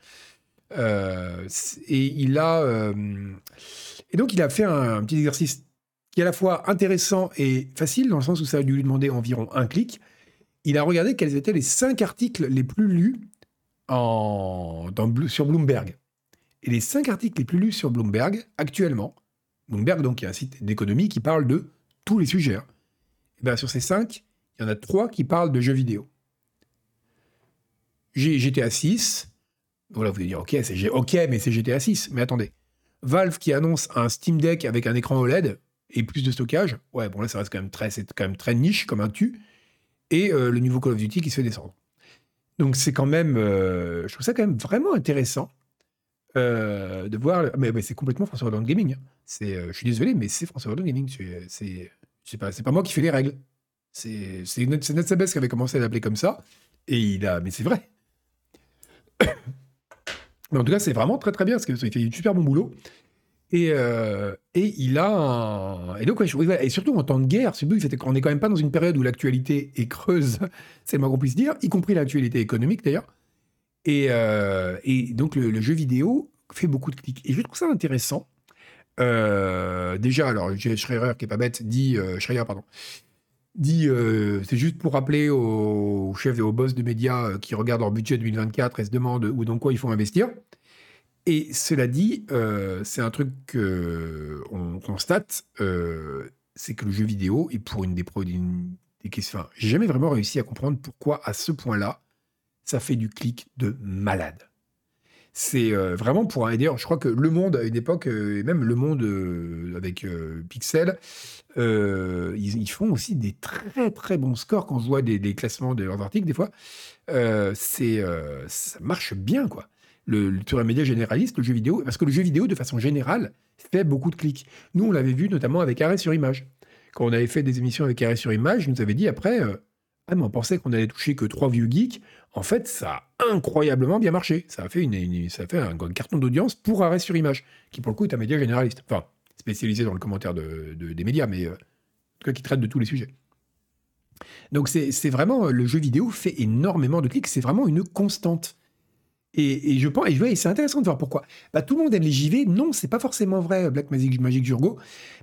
[SPEAKER 1] Euh, et il a et donc il a fait un, petit exercice qui est à la fois intéressant et facile dans le sens où ça a dû lui demander environ un clic. Il a regardé quels étaient les cinq articles les plus lus sur Bloomberg. Et les cinq articles les plus lus sur Bloomberg, actuellement, Bloomberg, donc, est un site d'économie qui parle de tous les sujets. Et hein. eh bien, sur ces cinq, il y en a trois qui parlent de jeux vidéo. GTA 6. Voilà, vous allez dire, ok, c'est ok, mais c'est GTA 6. Mais attendez. Valve qui annonce un Steam Deck avec un écran OLED et plus de stockage. Ouais, bon là, ça reste quand même très, c'est très niche comme un tu. Et euh, le nouveau Call of Duty qui se fait descendre. Donc c'est quand même, euh, je trouve ça quand même vraiment intéressant euh, de voir. Mais, c'est complètement François Hollande Gaming. Hein. Euh, je suis désolé, mais c'est François Hollande Gaming. C'est, pas, moi qui fais les règles. C'est, c'est qui avait commencé à l'appeler comme ça, et il a, mais c'est vrai. mais en tout cas, c'est vraiment très très bien parce qu'il fait du super bon boulot. Et, euh, et il a. Et donc, et surtout en temps de guerre, on n'est quand même pas dans une période où l'actualité est creuse, c'est le moins qu'on puisse dire, y compris l'actualité économique d'ailleurs. Et, euh, et, donc le, jeu vidéo fait beaucoup de clics. Et je trouve ça intéressant. Euh, déjà, alors, Schreier, qui est pas bête, dit... Schreier, pardon. Dit, c'est juste pour rappeler aux, chefs et aux boss de médias qui regardent leur budget 2024 et se demandent où dans quoi il faut investir. Et cela dit, euh, c'est un truc qu'on constate, euh, c'est que le jeu vidéo est pour une des, des questions. J'ai jamais vraiment réussi à comprendre pourquoi, à ce point-là, ça fait du clic de malade. C'est euh, vraiment pour un. D'ailleurs, je crois que Le Monde, à une époque, et même Le Monde avec Pixel, ils, font aussi des très très bons scores quand je vois des, des classements de leurs articles, des fois. c'est ça marche bien, quoi le, sur un média généraliste, le jeu vidéo, parce que le jeu vidéo, de façon générale, fait beaucoup de clics. Nous, on l'avait vu notamment avec Arrêt sur Image. Quand on avait fait des émissions avec Arrêt sur Image, nous avait dit après, euh, ah, on pensait qu'on allait toucher que trois vieux geeks. En fait, ça a incroyablement bien marché. Ça a fait, une, ça a fait un, carton d'audience pour Arrêt sur Image, qui pour le coup est un média généraliste. Enfin, spécialisé dans le commentaire de, des médias, mais euh, qui traite de tous les sujets. Donc c'est vraiment, le jeu vidéo fait énormément de clics, c'est vraiment une constante. Et, je pense, et, c'est intéressant de voir pourquoi. Bah, tout le monde aime les JV. Non, c'est pas forcément vrai, Black Magic, Magic Jurgo,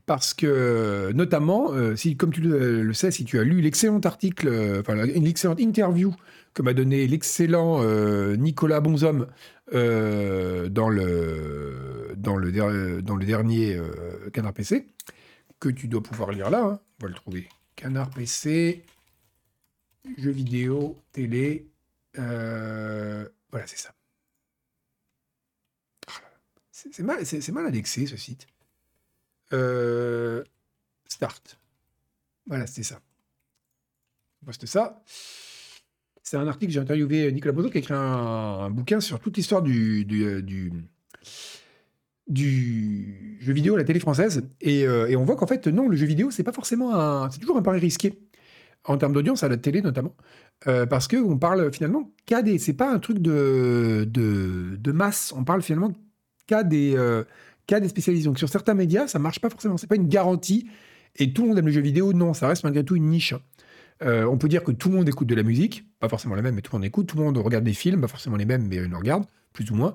[SPEAKER 1] parce que notamment, euh, si, comme tu le, sais, si tu as lu l'excellent article, euh, enfin l'excellente interview que m'a donné l'excellent euh, Nicolas Bonhomme dans le dans le dans le dernier Canard PC, que tu dois pouvoir lire là, hein, on va le trouver. Canard PC, jeux vidéo, télé. voilà, c'est ça. C'est mal, mal, indexé ce site. Euh, start. Voilà, c'était ça. On poste ça. C'est un article, j'ai interviewé Nicolas Bozo qui a écrit un, bouquin sur toute l'histoire du, du, jeu vidéo à la télé française. Euh, et, on voit qu'en fait, non, le jeu vidéo, c'est pas forcément un. C'est toujours un pari risqué. En termes d'audience, à la télé notamment. Euh, parce qu'on parle finalement qu'à. C'est pas un truc de masse. On parle finalement cas des, euh, des spécialistes. Donc sur certains médias, ça marche pas forcément. C'est pas une garantie. Et tout le monde aime le jeu vidéo. Non, ça reste malgré tout une niche. Euh, on peut dire que tout le monde écoute de la musique, pas forcément la même, mais tout le monde écoute. Tout le monde regarde des films, pas forcément les mêmes, mais on en regarde, plus ou moins.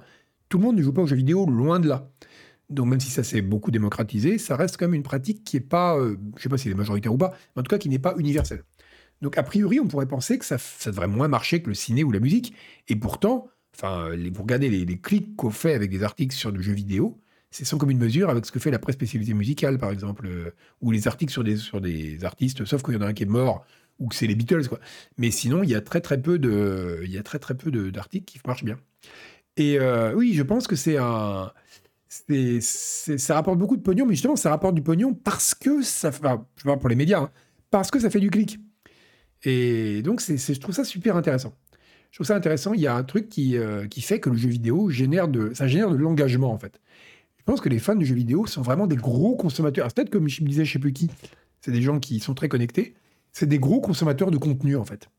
[SPEAKER 1] Tout le monde ne joue pas aux jeux vidéo, loin de là. Donc même si ça s'est beaucoup démocratisé, ça reste quand même une pratique qui est pas, euh, je sais pas si elle est majoritaire ou pas, mais en tout cas qui n'est pas universelle. Donc a priori, on pourrait penser que ça, ça devrait moins marcher que le ciné ou la musique. Et pourtant, Enfin, vous regardez les, clics qu'on fait avec des articles sur du jeu vidéo, c'est sans commune mesure avec ce que fait la presse spécialisée musicale, par exemple, euh, ou les articles sur des, sur des artistes, sauf qu'il y en a un qui est mort ou que c'est les Beatles, quoi. Mais sinon, il y a très très peu de, il y a très très peu d'articles qui marchent bien. Et euh, oui, je pense que c'est un, ça rapporte beaucoup de pognon, mais justement, ça rapporte du pognon parce que ça, je vois pour les médias, hein, parce que ça fait du clic. Et donc, c'est, je trouve ça super intéressant. Je trouve ça intéressant. Il y a un truc qui, euh, qui fait que le jeu vidéo génère de, ça génère de l'engagement en fait. Je pense que les fans de jeux vidéo sont vraiment des gros consommateurs. peut-être comme je me disais, je sais plus qui, c'est des gens qui sont très connectés. C'est des gros consommateurs de contenu en fait.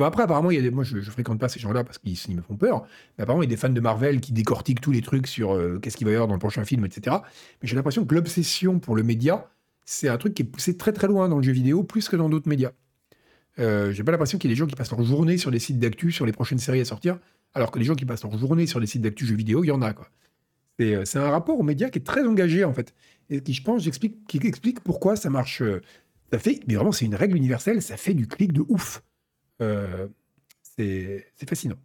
[SPEAKER 1] après, apparemment, il y a des... moi, je, ne fréquente pas ces gens-là parce qu'ils me font peur. Mais apparemment, il y a des fans de Marvel qui décortiquent tous les trucs sur euh, qu'est-ce qu'il va y avoir dans le prochain film, etc. Mais j'ai l'impression que l'obsession pour le média, c'est un truc qui est poussé très très loin dans le jeu vidéo, plus que dans d'autres médias. Euh, j'ai pas l'impression qu'il y ait des gens qui passent leur journée sur des sites d'actu sur les prochaines séries à sortir, alors que les gens qui passent leur journée sur des sites d'actu jeux vidéo, il y en a quoi. Euh, c'est un rapport aux médias qui est très engagé en fait, et qui je pense explique, qui explique pourquoi ça marche. Euh, ça fait, mais vraiment c'est une règle universelle, ça fait du clic de ouf. c'est fascinant.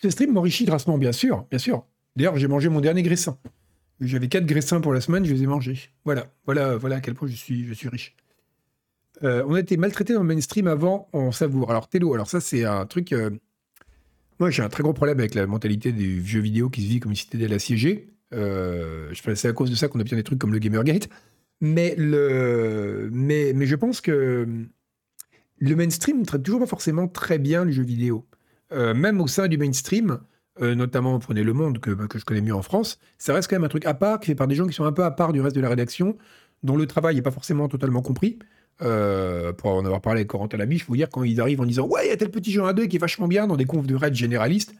[SPEAKER 1] Ce stream m'enrichit grassement, bien sûr, bien sûr. D'ailleurs, j'ai mangé mon dernier graissin. J'avais quatre graissins pour la semaine, je les ai mangés. Voilà, voilà, voilà à quel point je suis, je suis riche. Euh, on a été maltraité dans le mainstream avant, on savoure. Alors, Tello, alors ça, c'est un truc. Euh, moi, j'ai un très gros problème avec la mentalité des jeux vidéo qui se vit comme une citadelle assiégée. Euh, je pense c'est à cause de ça qu'on obtient des trucs comme le Gamergate. Mais, le, mais, mais je pense que le mainstream ne traite toujours pas forcément très bien le jeu vidéo. même au sein du mainstream, notamment prenez Le Monde, que, que, je connais mieux en France, ça reste quand même un truc à part, qui fait par des gens qui sont un peu à part du reste de la rédaction, dont le travail n'est pas forcément totalement compris. Euh, pour en avoir parlé avec Corentin Lamy, je vous dire, quand ils arrivent en disant Ouais, il y a tel petit jeu à deux qui est vachement bien dans des confs de raid généralistes,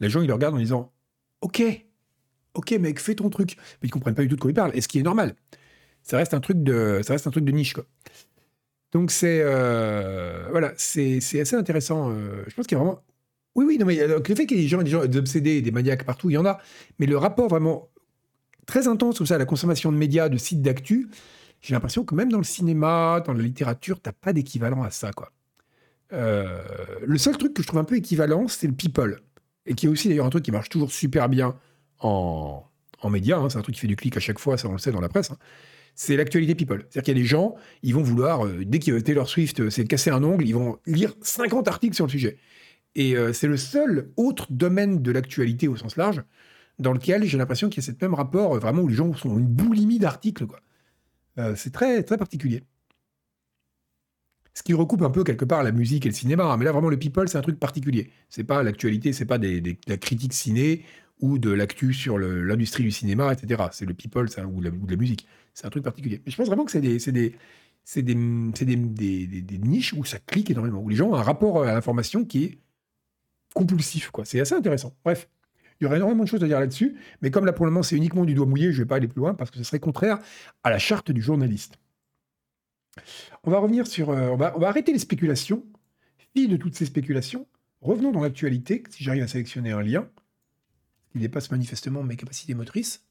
[SPEAKER 1] les gens ils le regardent en disant Ok, ok, mec, fais ton truc. Mais ils comprennent pas du tout de quoi ils parlent, et ce qui est normal. Ça reste un truc de, ça reste un truc de niche, quoi. Donc c'est euh, voilà, c'est assez intéressant. Euh, je pense qu'il y a vraiment. Oui, oui, non, mais le fait qu'il y ait des gens, des gens obsédés, des maniaques partout, il y en a. Mais le rapport vraiment très intense comme ça à la consommation de médias, de sites d'actu, j'ai l'impression que même dans le cinéma, dans la littérature, t'as pas d'équivalent à ça, quoi. Euh, le seul truc que je trouve un peu équivalent, c'est le people. Et qui est aussi d'ailleurs un truc qui marche toujours super bien en, en médias. Hein. c'est un truc qui fait du clic à chaque fois, ça on le sait dans la presse. Hein. C'est l'actualité people. C'est-à-dire qu'il y a des gens, ils vont vouloir, euh, dès qu'il y a Taylor Swift euh, c'est casser un ongle, ils vont lire 50 articles sur le sujet. Et c'est le seul autre domaine de l'actualité au sens large dans lequel j'ai l'impression qu'il y a ce même rapport, vraiment où les gens sont une boulimie d'articles. quoi. Euh, c'est très, très particulier. Ce qui recoupe un peu quelque part la musique et le cinéma. Hein. Mais là, vraiment, le people, c'est un truc particulier. C'est pas l'actualité, c'est pas de la critique ciné ou de l'actu sur l'industrie du cinéma, etc. C'est le people ou, la, ou, la, musique. C'est un truc particulier. Mais je pense vraiment que c'est des, des, des, niches où ça clique énormément, où les gens ont un rapport à l'information qui est compulsif. C'est assez intéressant. Bref. Il y aurait énormément de choses à dire là-dessus, mais comme là pour le moment c'est uniquement du doigt mouillé, je ne vais pas aller plus loin parce que ce serait contraire à la charte du journaliste. On va revenir sur. Euh, on, va, on, va, arrêter les spéculations. Fille de toutes ces spéculations, revenons dans l'actualité, si j'arrive à sélectionner un lien qui dépasse manifestement mes capacités motrices.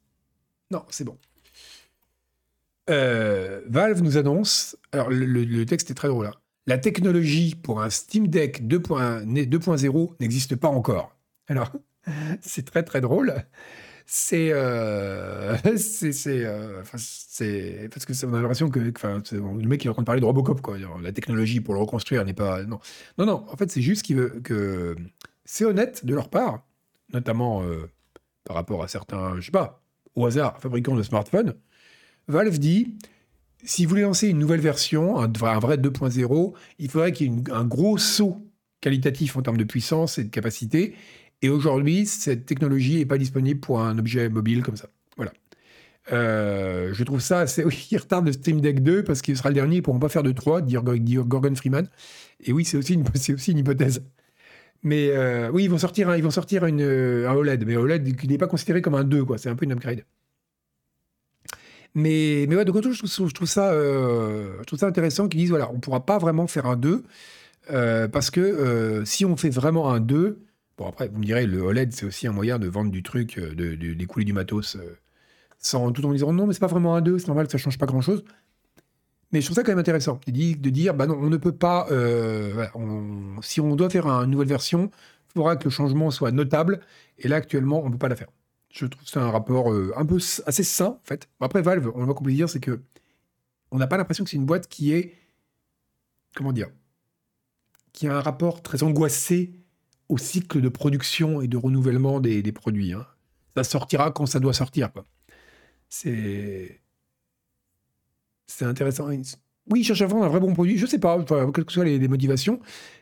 [SPEAKER 1] Non, c'est bon. Euh, Valve nous annonce. Alors, le, texte est très drôle. Hein. La technologie pour un Steam Deck 2.0 n'existe pas encore. Alors, c'est très très drôle. C'est euh, c'est euh, c'est parce que on a l'impression que le mec est en train de parler de Robocop quoi. La technologie pour le reconstruire n'est pas non non non. En fait c'est juste qu'il veut que c'est honnête de leur part, notamment euh, par rapport à certains je sais pas au hasard fabricants de smartphones. Valve dit si vous voulez lancer une nouvelle version, un vrai 2.0, il faudrait qu'il y ait un gros saut qualitatif en termes de puissance et de capacité et aujourd'hui, cette technologie n'est pas disponible pour un objet mobile comme ça. Voilà. Euh, je trouve ça assez. Oui, il retarde le Stream Deck 2 parce qu'il sera le dernier, ils ne pourront pas faire de 3, dire Gorgon Freeman. Et oui, c'est aussi, une, aussi une hypothèse. Mais euh, oui, ils vont sortir, ils vont sortir une, un OLED, mais OLED qui n'est pas considéré comme un 2, quoi. C'est un peu une upgrade. Mais, mais ouais, donc je trouve, je trouve ça, euh, je trouve ça intéressant qu'ils disent voilà, on ne pourra pas vraiment faire un 2 parce que si on fait vraiment un 2, Après, vous me direz, le OLED, c'est aussi un moyen de vendre du truc, euh, de, d'écouler du matos, euh, sans, tout en disant non, mais c'est pas vraiment un 2, c'est normal, ça change pas grand chose. Mais je trouve ça quand même intéressant de dire, bah non, on ne peut pas, euh, si on doit faire une nouvelle version, il faudra que le changement soit notable, et là, actuellement, on ne peut pas la faire. Je trouve que c'est un rapport un peu assez sain, en fait. Après, Valve, on va qu'on peut dire, c'est que on n'a pas l'impression que c'est une boîte qui est, comment dire, qui a un rapport très angoissé au cycle de production et de renouvellement des, produits. Hein. ça sortira quand ça doit sortir. C'est. Intéressant. Oui, il cherche à vendre un vrai bon produit. Je sais pas, quelles que soient les, motivations.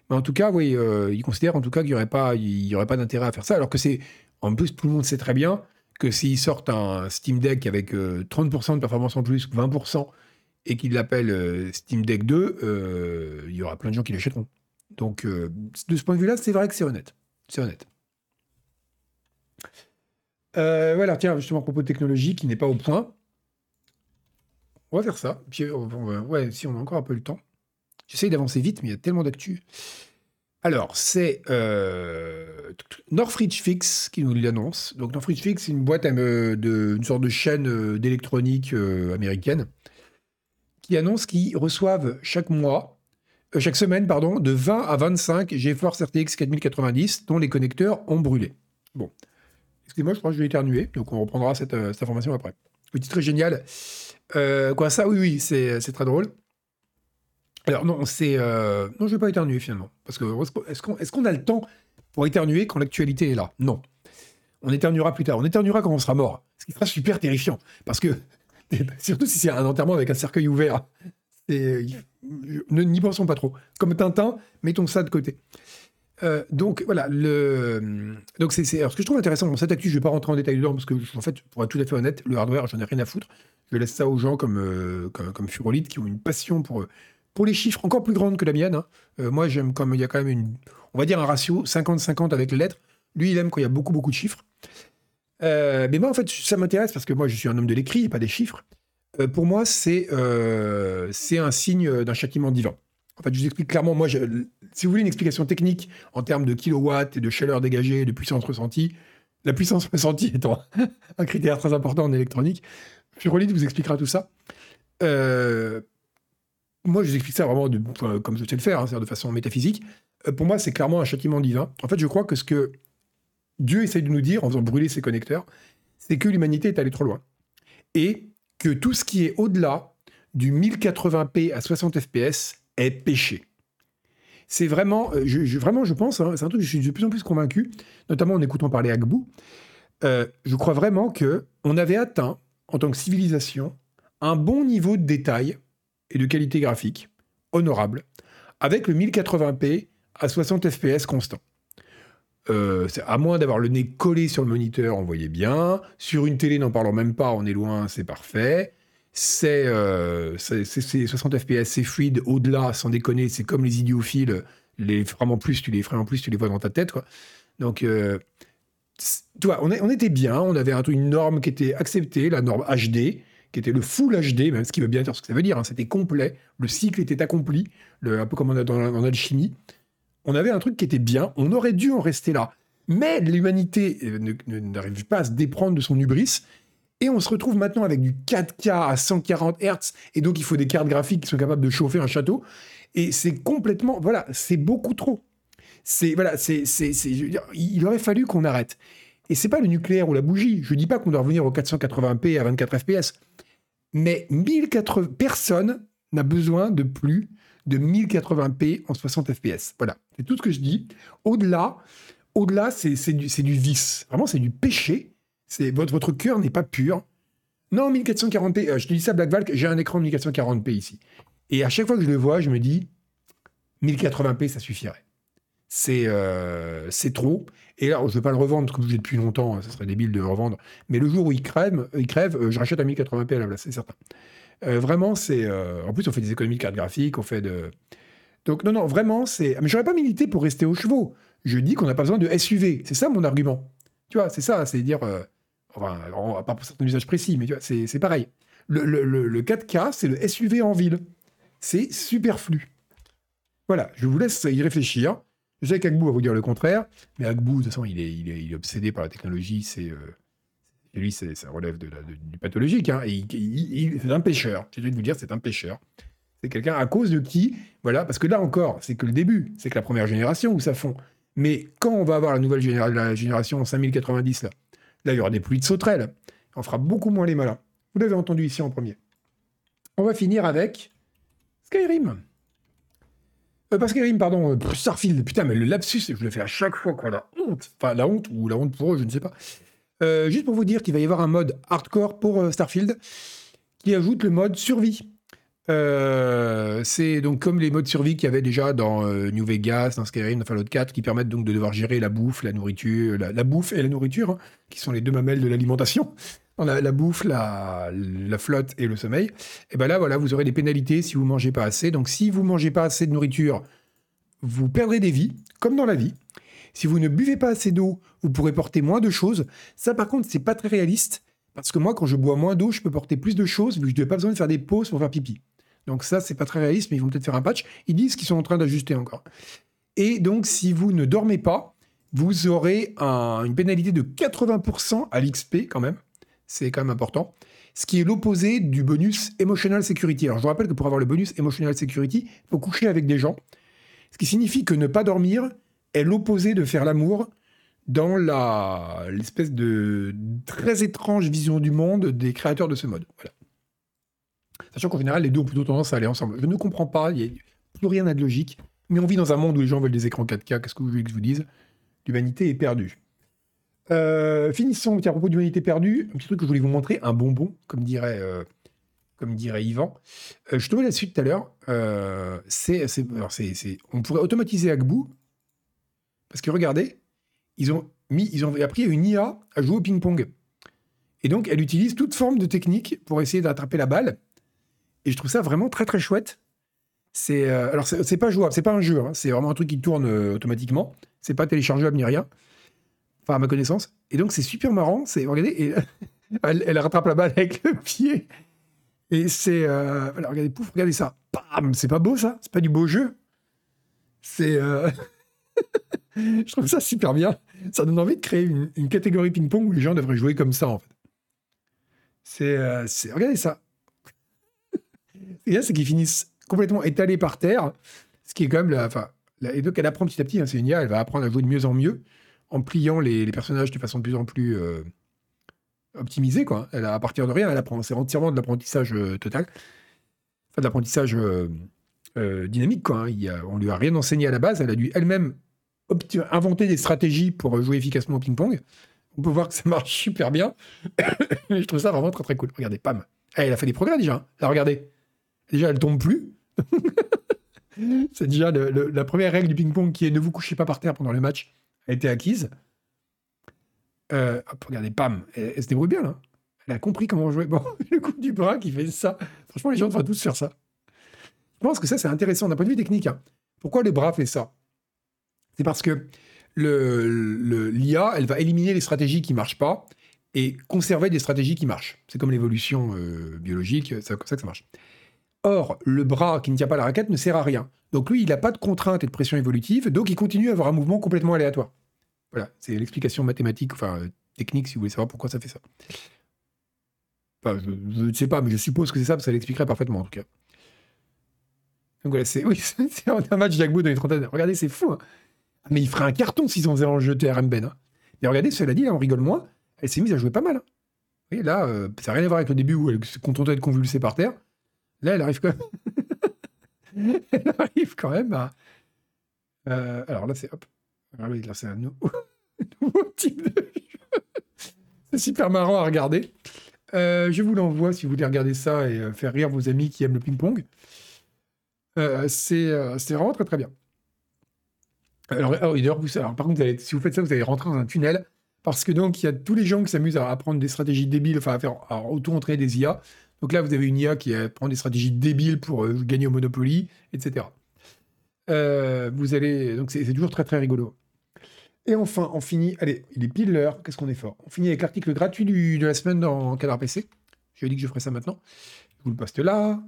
[SPEAKER 1] Mais en tout cas, oui, euh, il considère en tout cas qu'il n'y aurait pas, d'intérêt à faire ça. Alors que c'est. En plus, tout le monde sait très bien que s'ils sortent un Steam Deck avec 30% euh, de performance en plus, 20%, et qu'ils l'appellent euh, Steam Deck 2, il y aura plein de gens qui l'achèteront. Donc, de ce point de vue-là, c'est vrai que c'est honnête. C'est honnête. voilà, tiens, justement, à propos de technologie qui n'est pas au point. On va faire ça. Puis, ouais, si on a encore un peu le temps. J'essaye d'avancer vite, mais il y a tellement d'actu. Alors, c'est euh, Northridge Fix qui nous l'annonce. Donc, Northridge Fix, c'est une boîte, euh, de, une sorte de chaîne euh, d'électronique euh, américaine qui annonce qu'ils reçoivent chaque mois, chaque semaine, pardon, de 20 à 25 GeForce RTX 4090 dont les connecteurs ont brûlé. Bon. Excusez-moi, je crois que je vais éternuer, donc on reprendra cette, cette information après. Petit très génial. Euh, quoi, ça, oui, oui, c'est très drôle. Alors, non, c'est. Euh, non, je vais pas éternuer finalement. Parce que est-ce qu'on est qu'on a le temps pour éternuer quand l'actualité est là? Non. On éternuera plus tard. On éternuera quand on sera mort. Ce qui sera super terrifiant. Parce que, surtout si c'est un enterrement avec un cercueil ouvert, n'y pensons pas trop. Comme Tintin, mettons ça de côté. Euh, donc voilà, le... donc c'est, ce que je trouve intéressant dans cette actu, je vais pas rentrer en détail dedans parce que fait, pour être tout à fait honnête, le hardware, j'en ai rien à foutre. Je laisse ça aux gens comme, euh, comme, comme Furolite qui ont une passion pour, pour les chiffres encore plus grande que la mienne. Hein. Euh, moi, j'aime comme il y a quand même une, on va dire un ratio 50-50 avec les lettres. Lui, il aime quand il y a beaucoup, beaucoup de chiffres. Euh, mais moi, en fait, ça m'intéresse parce que moi, je suis un homme de l'écrit et pas des chiffres. Pour moi, c'est c'est un signe d'un châtiment divin. En fait, je vous explique clairement, moi, si vous voulez une explication technique en termes de kilowatts et de chaleur dégagée, de puissance ressentie, la puissance ressentie étant un critère très important en électronique, Furolite vous expliquera tout ça. Euh, moi, je vous explique ça vraiment comme je sais le faire, hein, de façon métaphysique. Euh, pour moi, c'est clairement un châtiment divin. En fait, je crois que ce que Dieu essaye de nous dire en faisant brûler ses connecteurs, c'est que l'humanité est allée trop loin. Et que tout ce qui est au-delà du 1080p à 60 fps est péché. C'est vraiment, euh, je, vraiment, je pense, hein, c'est un truc que je suis de plus en plus convaincu, notamment en écoutant parler Agbou. Euh, je crois vraiment que on avait atteint en tant que civilisation, un bon niveau de détail et de qualité graphique, honorable, avec le 1080p à 60 fps constant. Euh, à moins d'avoir le nez collé sur le moniteur, on voyait bien. Sur une télé, n'en parlons même pas, on est loin, c'est parfait. C'est 60 euh, fps, c'est fluide. Au-delà, sans déconner, c'est comme les idiophiles. Les vraiment plus, tu les ferais en plus, tu les vois dans ta tête. Donc, euh, toi, on, on, était bien, on avait une norme qui était acceptée, la norme HD, qui était le full HD, même ce qui veut bien dire ce que ça veut dire, hein, c'était complet, le cycle était accompli, un peu comme on a dans, en alchimie. On avait un truc qui était bien, on aurait dû en rester là. Mais l'humanité euh, n'arrive pas à se déprendre de son hubris, et on se retrouve maintenant avec du 4K à 140 Hz, et donc il faut des cartes graphiques qui sont capables de chauffer un château, et c'est complètement, voilà, c'est beaucoup trop. C'est voilà, c'est, c'est, il aurait fallu qu'on arrête. Et c'est pas le nucléaire ou la bougie. Je dis pas qu'on doit revenir au 480p à 24 fps, mais 1080 personne n'a besoin de plus de 1080p en 60 fps. Voilà, c'est tout ce que je dis. Au-delà, au-delà, c'est, du, du vice. Vraiment, c'est du péché. C'est votre, votre cœur n'est pas pur. Non, 1440p. Euh, je te dis ça, Black Valk, j'ai un écran de 1440p ici. Et à chaque fois que je le vois, je me dis 1080p, ça suffirait c'est euh, trop. Et là, je ne vais pas le revendre comme je l'ai depuis longtemps, ça serait débile de le revendre. Mais le jour où il crève, il crève euh, je rachète à 1080p à la place, c'est certain. Euh, vraiment, c'est. en plus, on fait des économies de carte graphique, on fait de. Donc, non, non, vraiment, c'est. Mais j'aurais pas milité pour rester aux chevaux. Je dis qu'on n'a pas besoin de SUV. C'est ça mon argument. Tu vois, c'est ça, c'est dire. enfin, pas pour certains usages précis, mais tu vois, c'est pareil. Le, le, le 4K, c'est le SUV en ville. C'est superflu. Voilà, je vous laisse y réfléchir. Je sais qu'Agbou va vous dire le contraire, mais Agbou, de toute façon, il est, il est, obsédé par la technologie. C'est, euh, lui, ça relève du pathologique. Hein, il, c'est un pêcheur. J'ai de vous dire, c'est un pêcheur. C'est quelqu'un à cause de qui Voilà, parce que là encore, c'est que le début. C'est que la première génération où ça fond. Mais quand on va avoir la nouvelle génération, la génération 5090, là, là, il y aura des pluies de sauterelles. On fera beaucoup moins les malins. Vous l'avez entendu ici en premier. On va finir avec Skyrim. Euh, parce Skyrim, pardon, euh, Starfield, putain, mais le lapsus, je le fais à chaque fois, quoi, la honte. Enfin, la honte, ou la honte pour eux, je ne sais pas. Euh, juste pour vous dire qu'il va y avoir un mode hardcore pour euh, Starfield qui ajoute le mode survie. Euh, c'est donc comme les modes survie qu'il y avait déjà dans New Vegas, dans Skyrim, dans Fallout 4, qui permettent donc de devoir gérer la bouffe, la nourriture, la, bouffe et la nourriture, hein, qui sont les deux mamelles de l'alimentation. La, la, bouffe, la, la, flotte et le sommeil. Et ben là, voilà, vous aurez des pénalités si vous mangez pas assez. Donc, si vous mangez pas assez de nourriture, vous perdrez des vies, comme dans la vie. Si vous ne buvez pas assez d'eau, vous pourrez porter moins de choses. Ça, par contre, c'est pas très réaliste. Parce que moi, quand je bois moins d'eau, je peux porter plus de choses, vu que je n'ai pas besoin de faire des pauses pour faire pipi. Donc ça, c'est pas très réaliste, mais ils vont peut-être faire un patch. Ils disent qu'ils sont en train d'ajuster encore. Et donc, si vous ne dormez pas, vous aurez une pénalité de 80% à l'XP quand même. C'est quand même important. Ce qui est l'opposé du bonus Emotional Security. Alors, je vous rappelle que pour avoir le bonus Emotional Security, il faut coucher avec des gens. Ce qui signifie que ne pas dormir est l'opposé de faire l'amour dans la, l'espèce de très étrange vision du monde des créateurs de ce mode. Sachant qu'en général, les deux ont plutôt tendance à aller ensemble. Je ne comprends pas, il n'y a plus rien de logique. Mais on vit dans un monde où les gens veulent des écrans 4K, qu'est-ce que vous voulez que je vous dise? L'humanité est perdue. Euh, finissons, à propos d'humanité perdue, un petit truc que je voulais vous montrer, un bonbon, comme dirait, euh, comme dirait Yvan. Euh, je te vois la suite tout à l'heure. c'est, on pourrait automatiser Agbu, parce que regardez, ils ont mis, ils ont appris à une IA à jouer au ping-pong. Et donc, elle utilise toute forme de technique pour essayer d'attraper la balle. Et je trouve ça vraiment très très chouette. C'est euh, alors c'est pas jouable, c'est pas un jeu, hein. c'est vraiment un truc qui tourne euh, automatiquement. C'est pas téléchargeable ni rien. Enfin, à ma connaissance. Et donc c'est super marrant. C'est regardez, et, elle, rattrape la balle avec le pied. Et c'est euh, regardez, pouf, regardez ça. Bam, c'est pas beau ça C'est pas du beau jeu. C'est je trouve ça super bien. Ça donne envie de créer une, catégorie ping-pong où les gens devraient jouer comme ça, en fait. C'est, euh, regardez ça. Ce c'est qu'ils finissent complètement étalés par terre, ce qui est quand même enfin, et donc elle apprend petit à petit. Hein, c'est une IA, elle va apprendre à jouer de mieux en mieux en pliant les, personnages de façon de plus en plus euh, optimisée, quoi. Elle à partir de rien, elle apprend. C'est entièrement de l'apprentissage euh, total, enfin de l'apprentissage dynamique, quoi. Hein. A, on lui a rien enseigné à la base. Elle a dû elle-même inventer des stratégies pour jouer efficacement au ping-pong. On peut voir que ça marche super bien. je trouve ça vraiment très très cool. Regardez, pam. Eh, elle a fait des progrès déjà. Là, regardez. Déjà, elle tombe plus. c'est déjà la première règle du ping-pong qui est ne vous couchez pas par terre pendant le match a été acquise. Euh, regardez, pam. Elle, se débrouille bien. Elle a compris comment jouer. Bon, le coup du bras qui fait ça. Franchement, les gens devraient tous faire ça. Je pense que ça, c'est intéressant d'un point de vue technique. Hein. Pourquoi le bras fait ça? C'est parce que l'IA, elle va éliminer les stratégies qui ne marchent pas et conserver des stratégies qui marchent. C'est comme l'évolution euh, biologique, c'est comme ça que ça marche. Or, le bras qui ne tient pas la raquette ne sert à rien. Donc lui, il n'a pas de contrainte et de pression évolutive, donc il continue à avoir un mouvement complètement aléatoire. Voilà, c'est l'explication mathématique, enfin technique, si vous voulez savoir pourquoi ça fait ça. Enfin, je ne sais pas, mais je suppose que c'est ça, parce que ça l'expliquerait parfaitement en tout cas. Donc voilà, c'est oui, un match d'Agbo dans les trentaines. Regardez, c'est fou. Hein. Mais il ferait un carton s'ils en faisaient en jeu TRM Ben. Hein. Et regardez, cela dit, là, on rigole moins. Elle s'est mise à jouer pas mal. Hein. Et là, euh, ça n'a rien à voir avec le début où elle se contentait de convulser par terre. Là, elle arrive quand même. elle arrive quand même à. Euh, alors là, c'est hop. Ah oui, là, c'est un nouveau, type de jeu. c'est super marrant à regarder. Euh, je vous l'envoie si vous voulez regarder ça et faire rire vos amis qui aiment le ping-pong. c'est vraiment très très bien. Alors, ah alors, par contre, si vous faites ça, vous allez rentrer dans un tunnel. Parce que donc, il y a tous les gens qui s'amusent à apprendre des stratégies débiles, enfin à faire auto-entraîner des IA. Donc là, vous avez une IA qui apprend des stratégies débiles pour euh, gagner au Monopoly, etc. Euh, vous allez. Donc c'est toujours très très rigolo. Et enfin, on finit. Allez, il est pile l'heure. Qu'est-ce qu'on est fort? On finit avec l'article gratuit de la semaine dans Cadre PC. Je dit que je ferais ça maintenant. Je vous le poste là.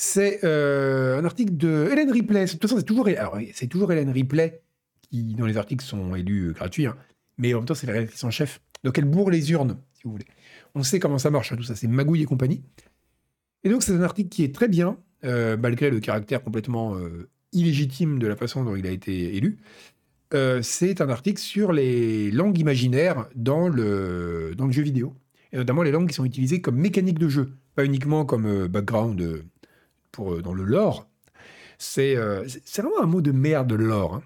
[SPEAKER 1] C'est euh, un article de Hélène Ripley. De toute façon, c'est toujours, Hélène Ripley qui, dans les articles, sont élus euh, gratuits. Hein. Mais en même temps, c'est la rédactrice en chef. Donc, elle bourre les urnes, si vous voulez. On sait comment ça marche, hein, tout ça. C'est magouille et compagnie. Et donc, c'est un article qui est très bien, euh, malgré le caractère complètement illégitime de la façon dont il a été élu. c'est un article sur les langues imaginaires dans le, dans le jeu vidéo. Et notamment les langues qui sont utilisées comme mécanique de jeu, pas uniquement comme background euh, dans le lore, c'est euh, c'est vraiment un mot de merde, lore. Hein.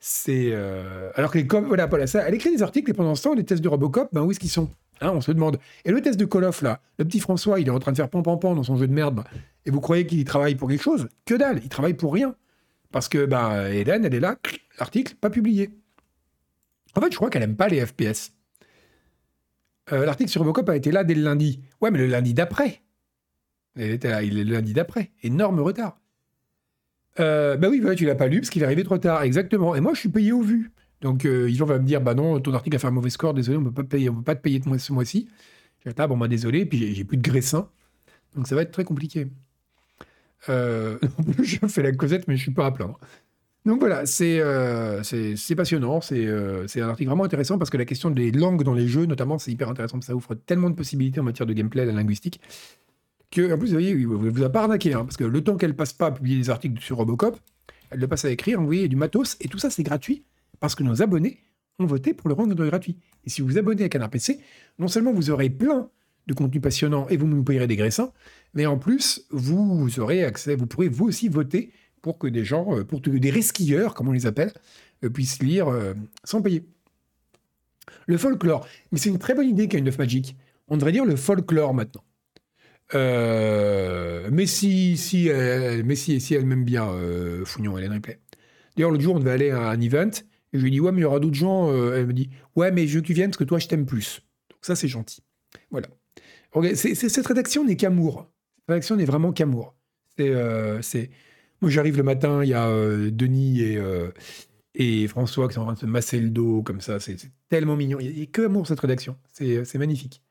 [SPEAKER 1] C'est euh, alors que voilà, voilà. Elle écrit des articles et pendant ce temps, les tests de Robocop, ben où est-ce qu'ils sont hein, On se demande. Et le test de Call of là, le petit François, il est en train de faire pam pam pam dans son jeu de merde. et vous croyez qu'il travaille pour quelque chose? Que dalle, il travaille pour rien. Parce que ben Hélène, elle est là, l'article pas publié. En fait, je crois qu'elle aime pas les FPS. L'article sur Robocop a été là dès le lundi. Ouais, mais le lundi d'après. Elle était là, il est lundi d'après. Énorme retard. Euh, bah oui, tu l'as pas lu parce qu'il est arrivé trop tard, exactement. Et moi, je suis payé au vu. Donc, euh, va me dire, bah non, ton article a fait un mauvais score, désolé, on peut peut pas te payer ce mois-ci. Je dis, ah, bon, bah désolé, puis j'ai plus de graissin. Donc, ça va être très compliqué. Euh, je fais la causette, mais je suis pas à plaindre. Donc voilà, c'est euh, passionnant, euh, c'est un article vraiment intéressant parce que la question des langues dans les jeux, notamment, c'est hyper intéressant, ça offre tellement de possibilités en matière de gameplay, la linguistique, en plus, vous voyez, ne vous a pas arnaqué, hein, parce que le temps qu'elle passe pas à publier des articles sur Robocop, elle le passe à écrire, envoyer du matos, et tout ça, c'est gratuit, parce que nos abonnés ont voté pour le rendre gratuit. Et si vous vous abonnez à Canard PC, non seulement vous aurez plein de contenu passionnant et vous nous payerez des graissins, mais en plus, vous aurez accès, vous pourrez vous aussi voter pour que des gens, euh, pour que des resquilleurs, comme on les appelle, euh, puissent lire euh, sans payer. Le folklore. Mais c'est une très bonne idée qu'a une Magic. On devrait dire le folklore maintenant. Euh, mais si, si, elle, mais si, si elle m'aime bien, euh, Fougnon, Hélène Ripley. D'ailleurs, l'autre jour, on devait aller à un event, et je lui dit, ouais, mais il y aura d'autres gens. Euh, elle me dit, ouais, mais je veux que tu viennes parce que toi, je t'aime plus. Donc ça, c'est gentil. Voilà. cette rédaction n'est qu'amour. Cette rédaction n'est vraiment qu'amour. Moi, j'arrive le matin, il y a Denis et, et François qui sont en train de se masser le dos, comme ça. C'est, tellement mignon. Il n'y a, que amour, cette rédaction. C'est, magnifique.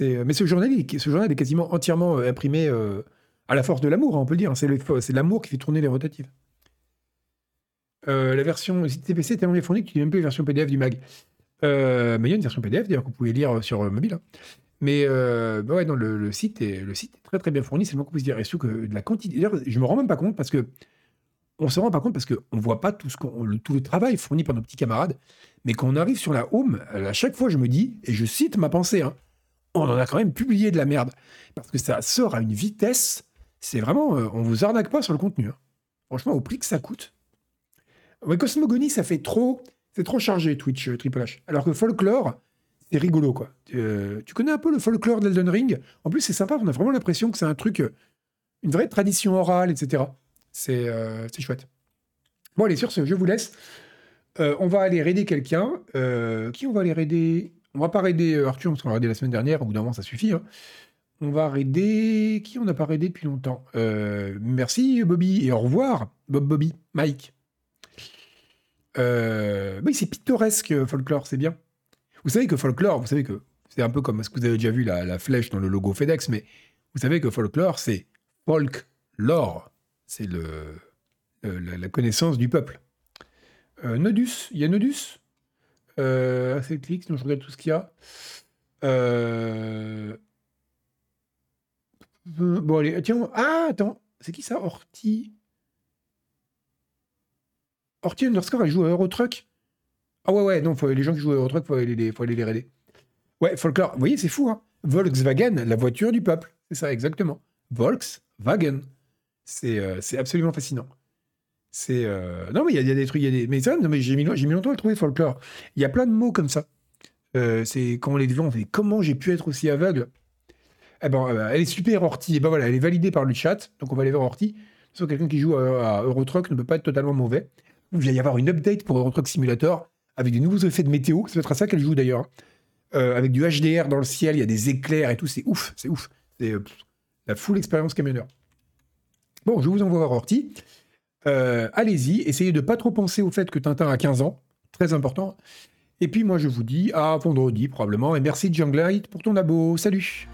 [SPEAKER 1] Euh, mais ce journal, ce journal est quasiment entièrement euh, imprimé euh, à la force de l'amour, hein, on peut le dire. C'est l'amour qui fait tourner les rotatives. la version TPC est tellement bien fournie que tu n'as même plus la version PDF du mag. mais il y a une version PDF d'ailleurs que vous pouvez lire sur mobile. Hein. Mais bah ouais, le, site est, le site est très très bien fourni, c'est le moins qu'on puisse dire. Et surtout que de la quantité. D'ailleurs, je me rends même pas compte parce que. On se rend pas compte parce qu'on ne voit pas tout, ce le, tout le travail fourni par nos petits camarades. Mais quand on arrive sur la home, à chaque fois, je me dis, et je cite ma pensée, hein, on en a quand même publié de la merde. Parce que ça sort à une vitesse, c'est vraiment, euh, on vous arnaque pas sur le contenu. Hein. Franchement, au prix que ça coûte. Cosmogonie, ça fait trop, c'est trop chargé Twitch euh, Triple H. Alors que Folklore, c'est rigolo quoi. Euh, tu connais un peu le folklore d'Elden Ring? En plus, c'est sympa, on a vraiment l'impression que c'est un truc, une vraie tradition orale, etc. C'est chouette. Bon, allez, sur ce, je vous laisse. on va aller raider quelqu'un. qui on va aller raider? On va pas raider euh, Arthur, parce qu'on l'a raidé la semaine dernière, au bout d'un moment, ça suffit. Hein. On va raider. Qui on n'a pas raidé depuis longtemps? Euh, Merci, Bobby, et au revoir, Bob Bobby, Mike. Euh, oui, c'est pittoresque, folklore, c'est bien. Vous savez que folklore, vous savez que c'est un peu comme ce que vous avez déjà vu la, flèche dans le logo FedEx, mais vous savez que folklore, c'est folklore. C'est le, la, connaissance du peuple. Nodus, il y a Nodus? Euh, assez clics, sinon je regarde tout ce qu'il y a. Euh... Bon, allez, tiens. Ah, attends. C'est qui ça Orti Orti underscore, elle joue à Eurotruck? Ah ouais, ouais, non, les gens qui jouent à Eurotruck, faut faut aller les raider. Ouais, Folklore, vous voyez, c'est fou, hein Volkswagen, la voiture du peuple. C'est ça, exactement. Volkswagen. C'est euh, c'est absolument fascinant. Euh, non mais il y, a des trucs, il y a des mais ça, non, mais j'ai mis, longtemps à le trouver folklore. Il y a plein de mots comme ça. Euh, c'est quand on les dit, on comment j'ai pu être aussi aveugle? Eh ben, euh, elle est super Horty. Et eh ben voilà, elle est validée par le chat, donc on va aller vers Horty. Sauf quelqu'un qui joue à, Eurotruck ne peut pas être totalement mauvais. Il va y avoir une update pour Eurotruck Simulator avec des nouveaux effets de météo. C'est peut-être à ça qu'elle joue d'ailleurs. avec du HDR dans le ciel, il y a des éclairs et tout. C'est ouf, c'est ouf. C'est la full expérience camionneur. Bon, je vous envoie voir Horty. Euh, allez-y, essayez de pas trop penser au fait que Tintin a 15 ans, très important. Et puis moi je vous dis à vendredi probablement, et merci Junglite pour ton abo, salut